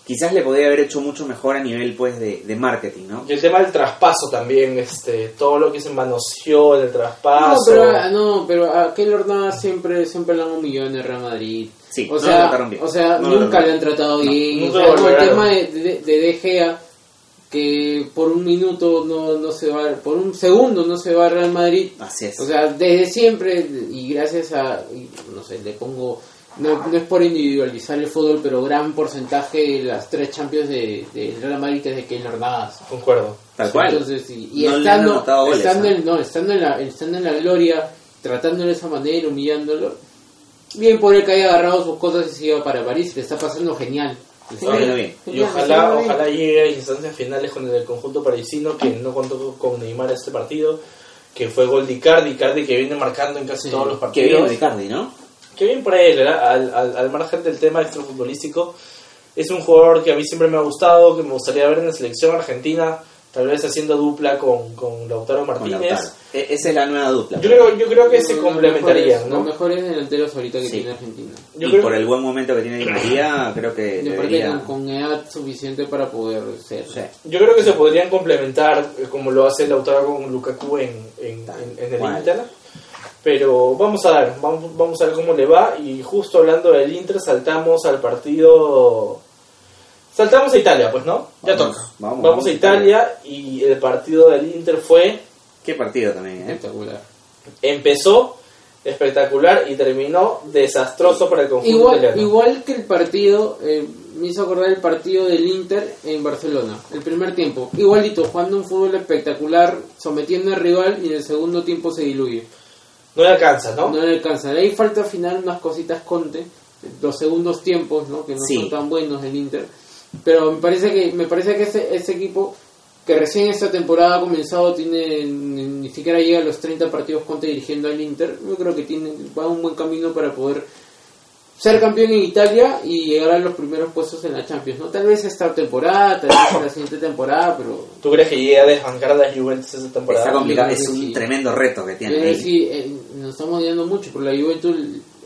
quizás le podría haber hecho mucho mejor a nivel pues de, de marketing, ¿no? Y el tema del traspaso también, este, todo lo que se manoseó en el No, traspaso. pero, ah, no, pero a Keylor Navas siempre, siempre le han humillado en el Real Madrid. Sí, o no sea, lo trataron bien. O sea, No lo nunca trataron le han tratado No, bien. o sea, lo el tema de, de, de De Gea, que por un minuto no, no se va, por un segundo no se va al Real Madrid. Así es. O sea, desde siempre, y gracias a, y no sé, le pongo, no, no es por individualizar el fútbol, pero gran porcentaje de las tres Champions de, de Real Madrid es de Keylor Navas. Concuerdo. Tal cual. Entonces, y, No estando, goles, estando, en, no, estando, en la, estando en la gloria, tratándolo de esa manera, humillándolo, bien por él que haya agarrado sus cosas y se iba para París, le está pasando genial. Le Está yendo bien. Y ojalá, ojalá llegue a instancias finales con el conjunto parisino que no contó con Neymar este partido, que fue gol de Icardi, Icardi que viene marcando en casi Sí. todos los Qué bien partidos. Ricardi, ¿no? Qué bien por él, ¿verdad? al, al, al margen del tema extrafutbolístico. Es un jugador que a mí siempre me ha gustado, que me gustaría ver en la selección argentina, tal vez haciendo dupla con, con Lautaro Con Martínez. Lautaro. E- esa es la nueva dupla. Yo creo, yo creo que se Los complementarían, mejores- ¿no? Los mejores delanteros ahorita que Sí. tiene Argentina. Yo y creo por que- el buen momento que tiene Di María, creo que Y aparte debería... con, con edad suficiente para poder ser. Sí. Yo creo que se podrían complementar eh, como lo hace Lautaro con Lukaku en, en, en- en el. Inter. Pero vamos a ver, vamos, vamos a ver cómo le va. Y justo hablando del Inter, saltamos al partido. Saltamos a Italia, pues, ¿no? Ya Vamos, toca. vamos, Vamos, vamos a a Italia y el partido del Inter fue. Qué partido también, ¿eh? Espectacular. Empezó espectacular y terminó desastroso para el conjunto Igual, italiano. igual que el partido, eh, me hizo acordar el partido del Inter en Barcelona, el primer tiempo. Igualito, jugando un fútbol espectacular, sometiendo al rival y en el segundo tiempo se diluye. No le alcanza, ¿no? No le alcanza. De ahí falta al final unas cositas Conte, los segundos tiempos, ¿no? que no Sí. son tan buenos del Inter. Pero me parece que me parece que ese, ese equipo que recién esta temporada ha comenzado tiene ni, ni siquiera llega a los 30 partidos Conte dirigiendo al Inter. Yo creo que tiene va un buen camino para poder ser campeón en Italia y llegar a los primeros puestos en la Champions. No tal vez esta temporada, tal vez en la siguiente temporada, pero ¿Tú crees que llegue a desbancar a la Juventus esta temporada? Está complicado, yo es un sí. tremendo reto que tiene ahí. sí, eh, nos estamos guiando mucho por la Juventus,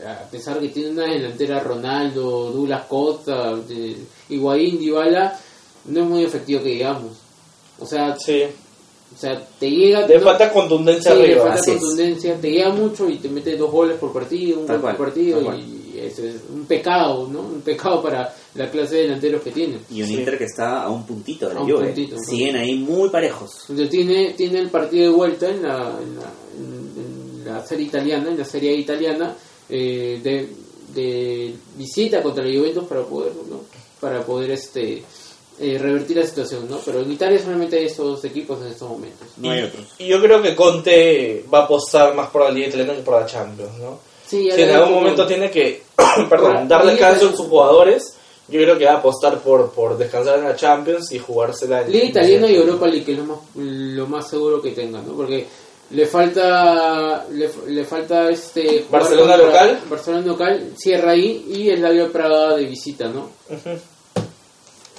a pesar que tiene una delantera Ronaldo, Douglas Costa, de- Higuaín, Dybala, no es muy efectivo que digamos. O sea, Sí. o sea te llega... Le falta contundencia sí, le arriba. falta así es. contundencia, te llega mucho y te mete dos goles por partido, un Tal gol por partido y eso es un pecado, ¿no? Un pecado para la clase de delanteros que tiene. Y un Sí. Inter que está a un puntito de la A un Juve. puntito, un Siguen ahí muy parejos. Entonces tiene, tiene el partido de vuelta en la, en la, en- en la serie italiana, en la serie italiana, eh, de, de visita contra la Juventus para poder, ¿no? para poder este eh, revertir la situación, ¿no? Pero en Italia solamente hay estos dos equipos en estos momentos. No hay otros. Y yo creo que Conte va a apostar más por la Liga Italiana que por la Champions, ¿no? Sí, Si en algún momento tiene que, [COUGHS] perdón, Ahora, dar Liga descanso a sus jugadores, yo creo que va a apostar por, por descansar en la Champions y jugársela en Liga Italiana y Europa League, que es lo más, lo más seguro que tengan, ¿no? Porque le falta le, le falta este Barcelona contra- local. Barcelona local cierra ahí y el Labio Praga de visita, ¿no?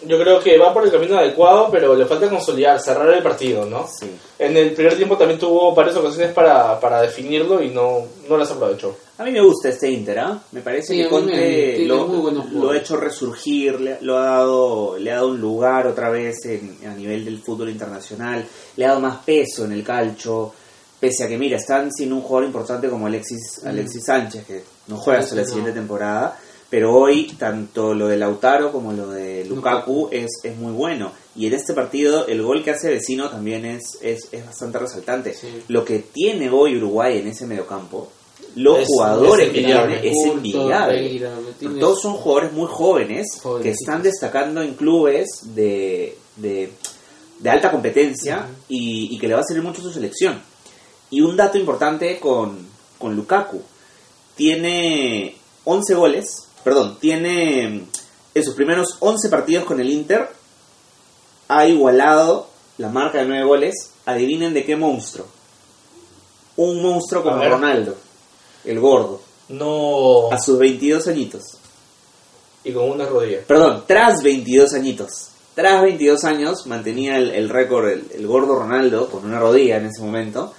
Yo creo que va por el camino adecuado, pero le falta consolidar, cerrar el partido, ¿no? Sí. En el primer tiempo también tuvo varias ocasiones para, para definirlo y no, no las aprovechó. A mí me gusta este Inter, ¿ah? Me parece Sí, que me- Conte lo, ha hecho resurgir, le, lo ha dado, le ha dado un lugar otra vez en- a nivel del fútbol internacional, le ha dado más peso en el calcho, pese a que, mira, están sin un jugador importante como Alexis, Alexis Sánchez, que no juega hasta la siguiente temporada, pero hoy tanto lo de Lautaro como lo de Lukaku es, es muy bueno. Y en este partido el gol que hace Vecino también es, es, es bastante resaltante. Sí. Lo que tiene hoy Uruguay en ese mediocampo, los Es- jugadores es que tiene, es envidiable. Todos son jugadores muy jóvenes que están destacando en clubes de, de, de alta competencia y, y que le va a servir mucho su selección. Y un dato importante con, con Lukaku. Tiene 11 goles, perdón, tiene en sus primeros 11 partidos con el Inter, ha igualado la marca de 9 goles. Adivinen de qué monstruo. Un monstruo como. Ronaldo, el gordo, No. a sus 22 añitos. Y con una rodilla. Perdón, tras 22 añitos. Tras 22 años mantenía el, el récord el, el gordo Ronaldo con una rodilla en ese momento.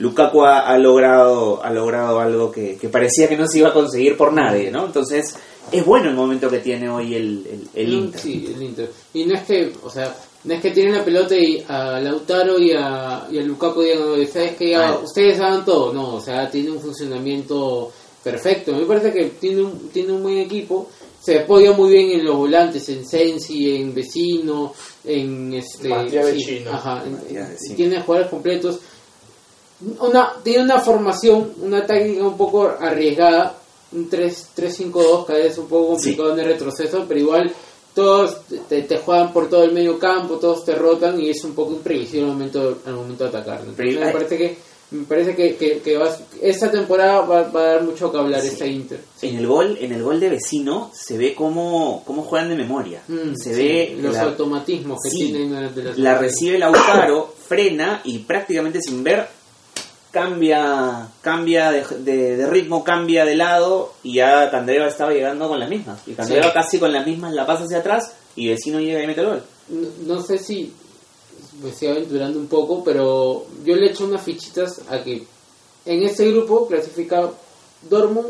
Lukaku ha, ha logrado, ha logrado algo que, que parecía que no se iba a conseguir por nadie, ¿no? Entonces, es bueno el momento que tiene hoy el, el, Inter. Sí, el Inter. Y no es que, o sea, no es que tienen la pelota y a Lautaro y a, y a Lukaku digan, "Oye, ¿sabes que ya, Ah. ustedes hagan todo? No, o sea, tiene un funcionamiento perfecto. Me parece que tiene un, tiene un buen equipo. Se apoya muy bien en los volantes, en Sensi, en Vecino, en este... Matías sí, Vecino. Ajá, en- tiene jugadores completos. Una, tiene una formación, una táctica un poco arriesgada, un 3 3-5-2, cada vez un poco complicado en el retroceso, pero igual todos te, te juegan por todo el medio campo, todos te rotan y es un poco imprevisible al momento, al momento de atacar. me parece que, me parece que, que, que vas- esta temporada va, va a dar mucho que hablar esta Inter. En el gol, en el gol de vecino se ve cómo, cómo juegan de memoria. Mm, se sí, ve los la, automatismos que Sí. tienen las la recibe Lautaro, frena y prácticamente sin ver cambia cambia de, de- de ritmo, cambia de lado y ya Candreva estaba llegando con las mismas. Y Candreva Sí. casi con las mismas la pasa hacia atrás y vecino llega y mete el gol. no, no sé si me estoy aventurando un poco, pero yo le echo unas fichitas a que en este grupo clasifica Dortmund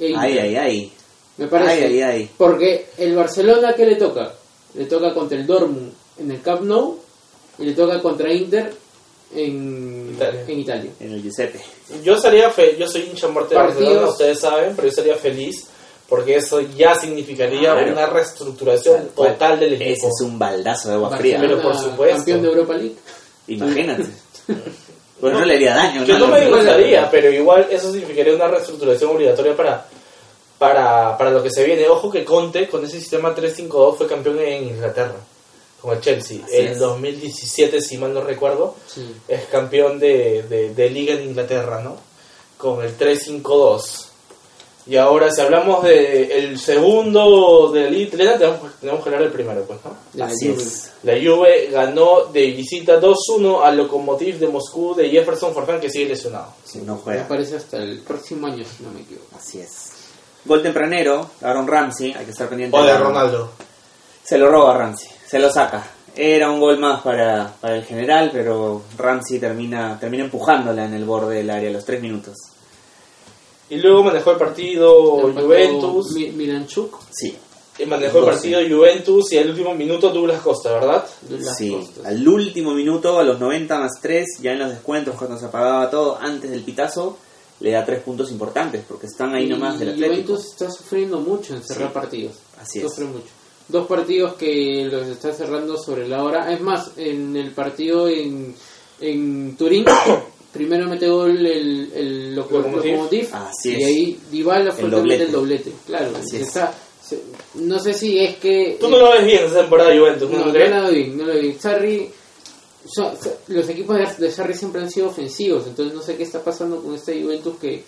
e Inter. Ay, ay, ay. Me parece. Ay, ay, ay. Porque el Barcelona, ¿qué le toca? Le toca contra el Dortmund en el Camp Nou y le toca contra Inter en Italia. En Italia. En el Giuseppe. Yo fe yo soy hincha muerte de Barcelona, ustedes saben, pero yo estaría feliz porque eso ya significaría Claro. una reestructuración total del Ese equipo. es un baldazo de agua fría. Pero por supuesto. Campeón de Europa League. Imagínate. Pues no le haría daño, Que ¿no? no me gustaría, pero igual eso significaría una reestructuración obligatoria para, para, para lo que se viene. Ojo que Conte con ese sistema 3-5-2 fue campeón en Inglaterra, con el Chelsea. Así en es. 2017, si mal no recuerdo, Sí. es campeón de, de, de liga en Inglaterra, ¿no? Con el 3-5-2. Y ahora, si hablamos del el segundo de la liga italiana, tenemos, tenemos que hablar del primero, pues, ¿no? la Así Juve. es. La Juve ganó de visita 2-1 al Lokomotiv de Moscú de Jefferson Farfán, que sigue lesionado. Si no Me juega. parece hasta el próximo año, si no me equivoco. Así es. Gol tempranero, Aaron Ramsey, hay que estar pendiente. O de Ronaldo. Se lo roba Ramsey, se lo saca. Era un gol más para, para el general, pero Ramsey termina, termina empujándola en el borde del área a los tres minutos. Y luego manejó el partido Empató Juventus. Mi- Miranchuk Sí, Y manejó el partido Juventus y al último minuto Douglas Costa, ¿verdad? sí. costas. Al último minuto, a los 90 más 3, ya en los descuentos, cuando se apagaba todo, antes del pitazo, le da tres puntos importantes, porque están ahí nomás del Y Atlético. Juventus está sufriendo mucho en cerrar Sí. partidos. Así es. Sufre mucho. Dos partidos que los está cerrando sobre la hora. Es más, en el partido en, en Turín, [COUGHS] primero mete gol el, el Loco- Lokomotiv. Lokomotiv, Así y es. ahí Dybala fue el doblete. el doblete. Claro, Así se es. está- se- no sé si es que... Tú no lo ves bien esa temporada de Juventus, ¿no, No, no crees? lo vi, no lo vi. Sarri, los equipos de, de Sarri siempre han sido ofensivos, entonces no sé qué está pasando con este Juventus que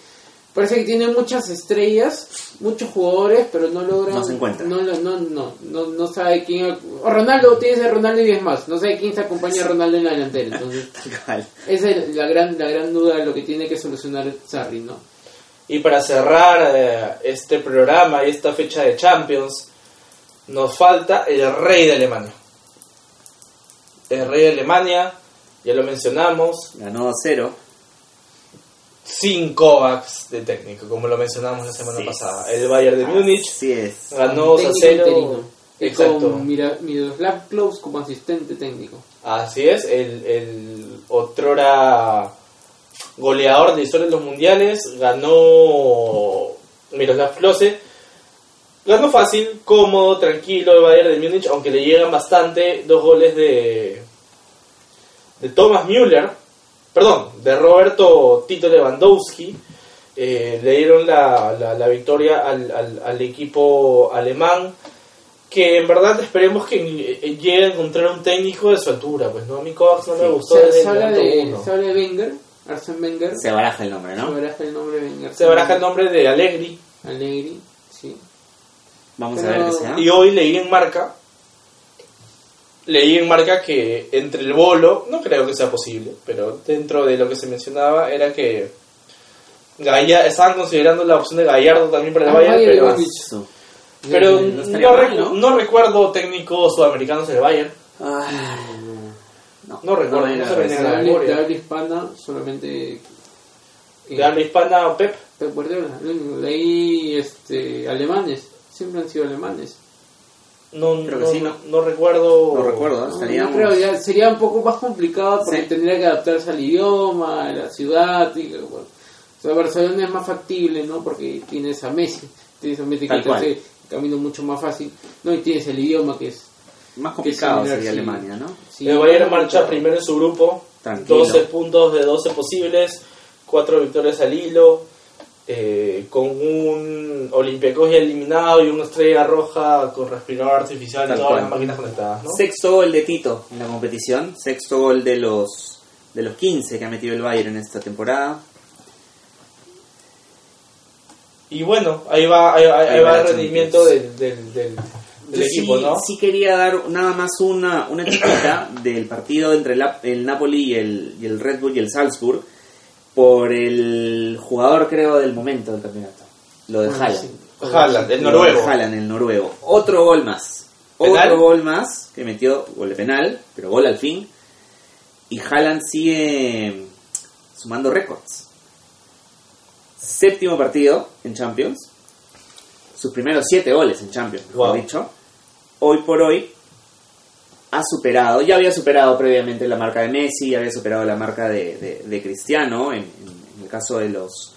parece que tiene muchas estrellas, muchos jugadores, pero no logra. No se encuentra. No, lo- no, no, no, no sabe quién. o Ronaldo tiene a Ronaldo y es más, no sabe quién se acompaña a Ronaldo en la delantera. Entonces, [LAUGHS] esa es la gran, la gran duda de lo que tiene que solucionar Sarri, ¿no? Y para cerrar eh, este programa y esta fecha de Champions, nos falta el rey de Alemania. El rey de Alemania, ya lo mencionamos, Ganó 2-0. Sin Kovacs de técnico, como lo mencionamos la semana Sí. pasada. El Bayern de Múnich Así es. ganó 2 a Técnico 0. interino. Y Exacto. con Miroslav Klose como asistente técnico. Así es, el, el otrora goleador de historia de los mundiales ganó Miroslav Klose. Ganó fácil, cómodo, tranquilo el Bayern de Múnich, aunque le llegan bastante dos goles de de Thomas Müller, perdón, de Roberto Tito Lewandowski. Eh, le dieron la, la, la victoria al, al, al equipo alemán que en verdad esperemos que eh, llegue a encontrar un técnico de su altura, pues no, a mí Kovacs no me gustó Se, desde se el de, uno. se habla de Wenger, Arsene Wenger. Se baraja el nombre, Se ¿no? baraja el nombre de Wenger. Se baraja el nombre de Allegri Allegri, sí. Vamos a ver qué sea. y hoy leí en marca leí en marca que entre el bolo, no creo que sea posible, pero dentro de lo que se mencionaba era que estaban considerando la opción de Gallardo también para el Bayern, pero, no no, estaría mal, recu- ¿no? no recuerdo técnicos sudamericanos del Bayern. Ah, no, recuerdo, no se. De la habla, memoria. de habla hispana, solamente. eh, De habla hispana, Pep. Pep Guardiola, ahí, este, alemanes. siempre han sido alemanes. No, Creo que no, sí, ¿no? no recuerdo. No recuerdo. No, Estaríamos- no creo, ya sería un poco más complicado porque Sí. tendría que adaptarse al idioma, a la ciudad. Y, bueno, o sea, Barcelona es más factible, ¿no? Porque tienes a Messi, tienes a Messi que Tal te cual. hace el camino mucho más fácil, ¿no? Y tienes el idioma que es. Más que complicado similar, sería sí. Alemania, ¿no? sí, el Bayern marcha primero en su grupo. Tranquilo. 12 puntos de 12 posibles, 4 victorias al hilo, eh, con un Olympiacos ya eliminado y una estrella roja con respirador artificial y Tal todas cual. las máquinas conectadas, ¿no? Sexto gol de Tito en la competición, sexto gol de los de los 15 que ha metido el Bayern en esta temporada. Y bueno, ahí va, ahí, ahí- ahí Ahí va va el rendimiento del, del, del, del Yo equipo, sí, ¿no? sí quería dar nada más una, una chiquita del partido entre el, el Napoli y el, y el Red Bull y el Salzburg por el jugador creo del momento del campeonato, lo de Bueno, Haaland. sí. Haaland, el noruego. Haaland, el noruego. Otro gol más. ¿Penal? Otro gol más que metió gol de penal, pero gol al fin. Y Haaland sigue sumando récords. Séptimo partido en Champions. Sus primeros siete goles en Champions, mejor Wow. dicho. Hoy por hoy ha superado, ya había superado previamente la marca de Messi, había superado la marca de, de- Cristiano en, en- en el caso de los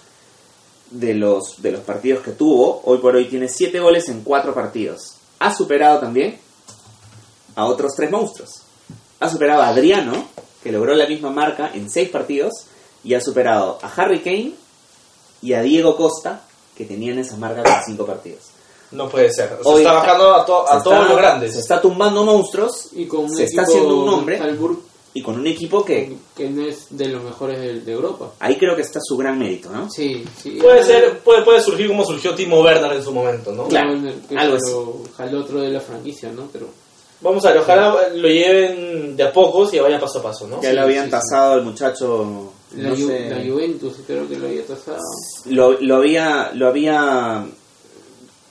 de los de los partidos que tuvo. Hoy por hoy tiene siete goles en cuatro partidos. Ha superado también a otros tres monstruos. Ha superado a Adriano, que logró la misma marca en seis partidos, y ha superado a Harry Kane y a Diego Costa, que tenían esa marca con cinco partidos. No puede ser. O sea, Hoy está bajando a, to- a Se todos los grandes. Se está tumbando monstruos Y con un Se está haciendo un hombre. Salzburg y con un equipo que que no es de los mejores de, de Europa. ahí creo que está su gran mérito, ¿no? Sí, sí. Puede ser, puede, puede surgir como surgió Timo Werner en su momento, ¿no? Claro, que algo se lo jaló otro de la franquicia, ¿no? Pero Vamos a ver, ojalá lo lleven de a pocos y vaya paso a paso, ¿no? Ya Sí, lo habían sí, tasado el muchacho, la, no Ju- sé, la Juventus creo que lo había tasado. lo, lo había, lo había,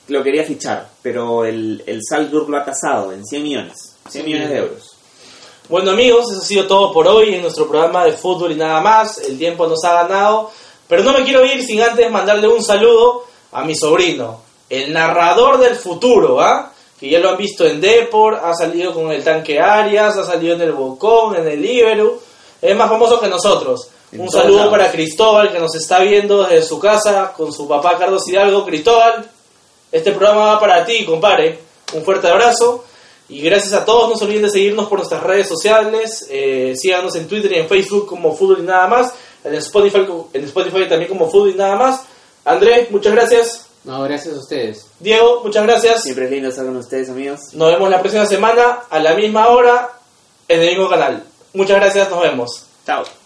lo quería fichar, pero el, el Salzburg lo ha tasado en 100 millones, 100 Sí. millones de euros. Bueno amigos, eso ha sido todo por hoy en nuestro programa de fútbol y nada más. El tiempo nos ha ganado, pero no me quiero ir sin antes mandarle un saludo a mi sobrino, el narrador del futuro, ¿ah? Que ya lo han visto en Depor, ha salido con el tanque Arias, ha salido en el Bocón, en el Iberu, es más famoso que nosotros. En un saludo lados. para Cristóbal que nos está viendo desde su casa con su papá Carlos Hidalgo. Cristóbal, este programa va para ti, compadre. Un fuerte abrazo. Y gracias a todos, no se olviden de seguirnos por nuestras redes sociales. Eh, síganos en Twitter y en Facebook como Fútbol y Nada Más. En Spotify, en Spotify también como Fútbol y Nada Más. Andrés, muchas gracias. No, gracias a ustedes. Diego, muchas gracias. Siempre es lindo estar con ustedes, amigos. Nos vemos la próxima semana a la misma hora en el mismo canal. Muchas gracias, nos vemos. Chao.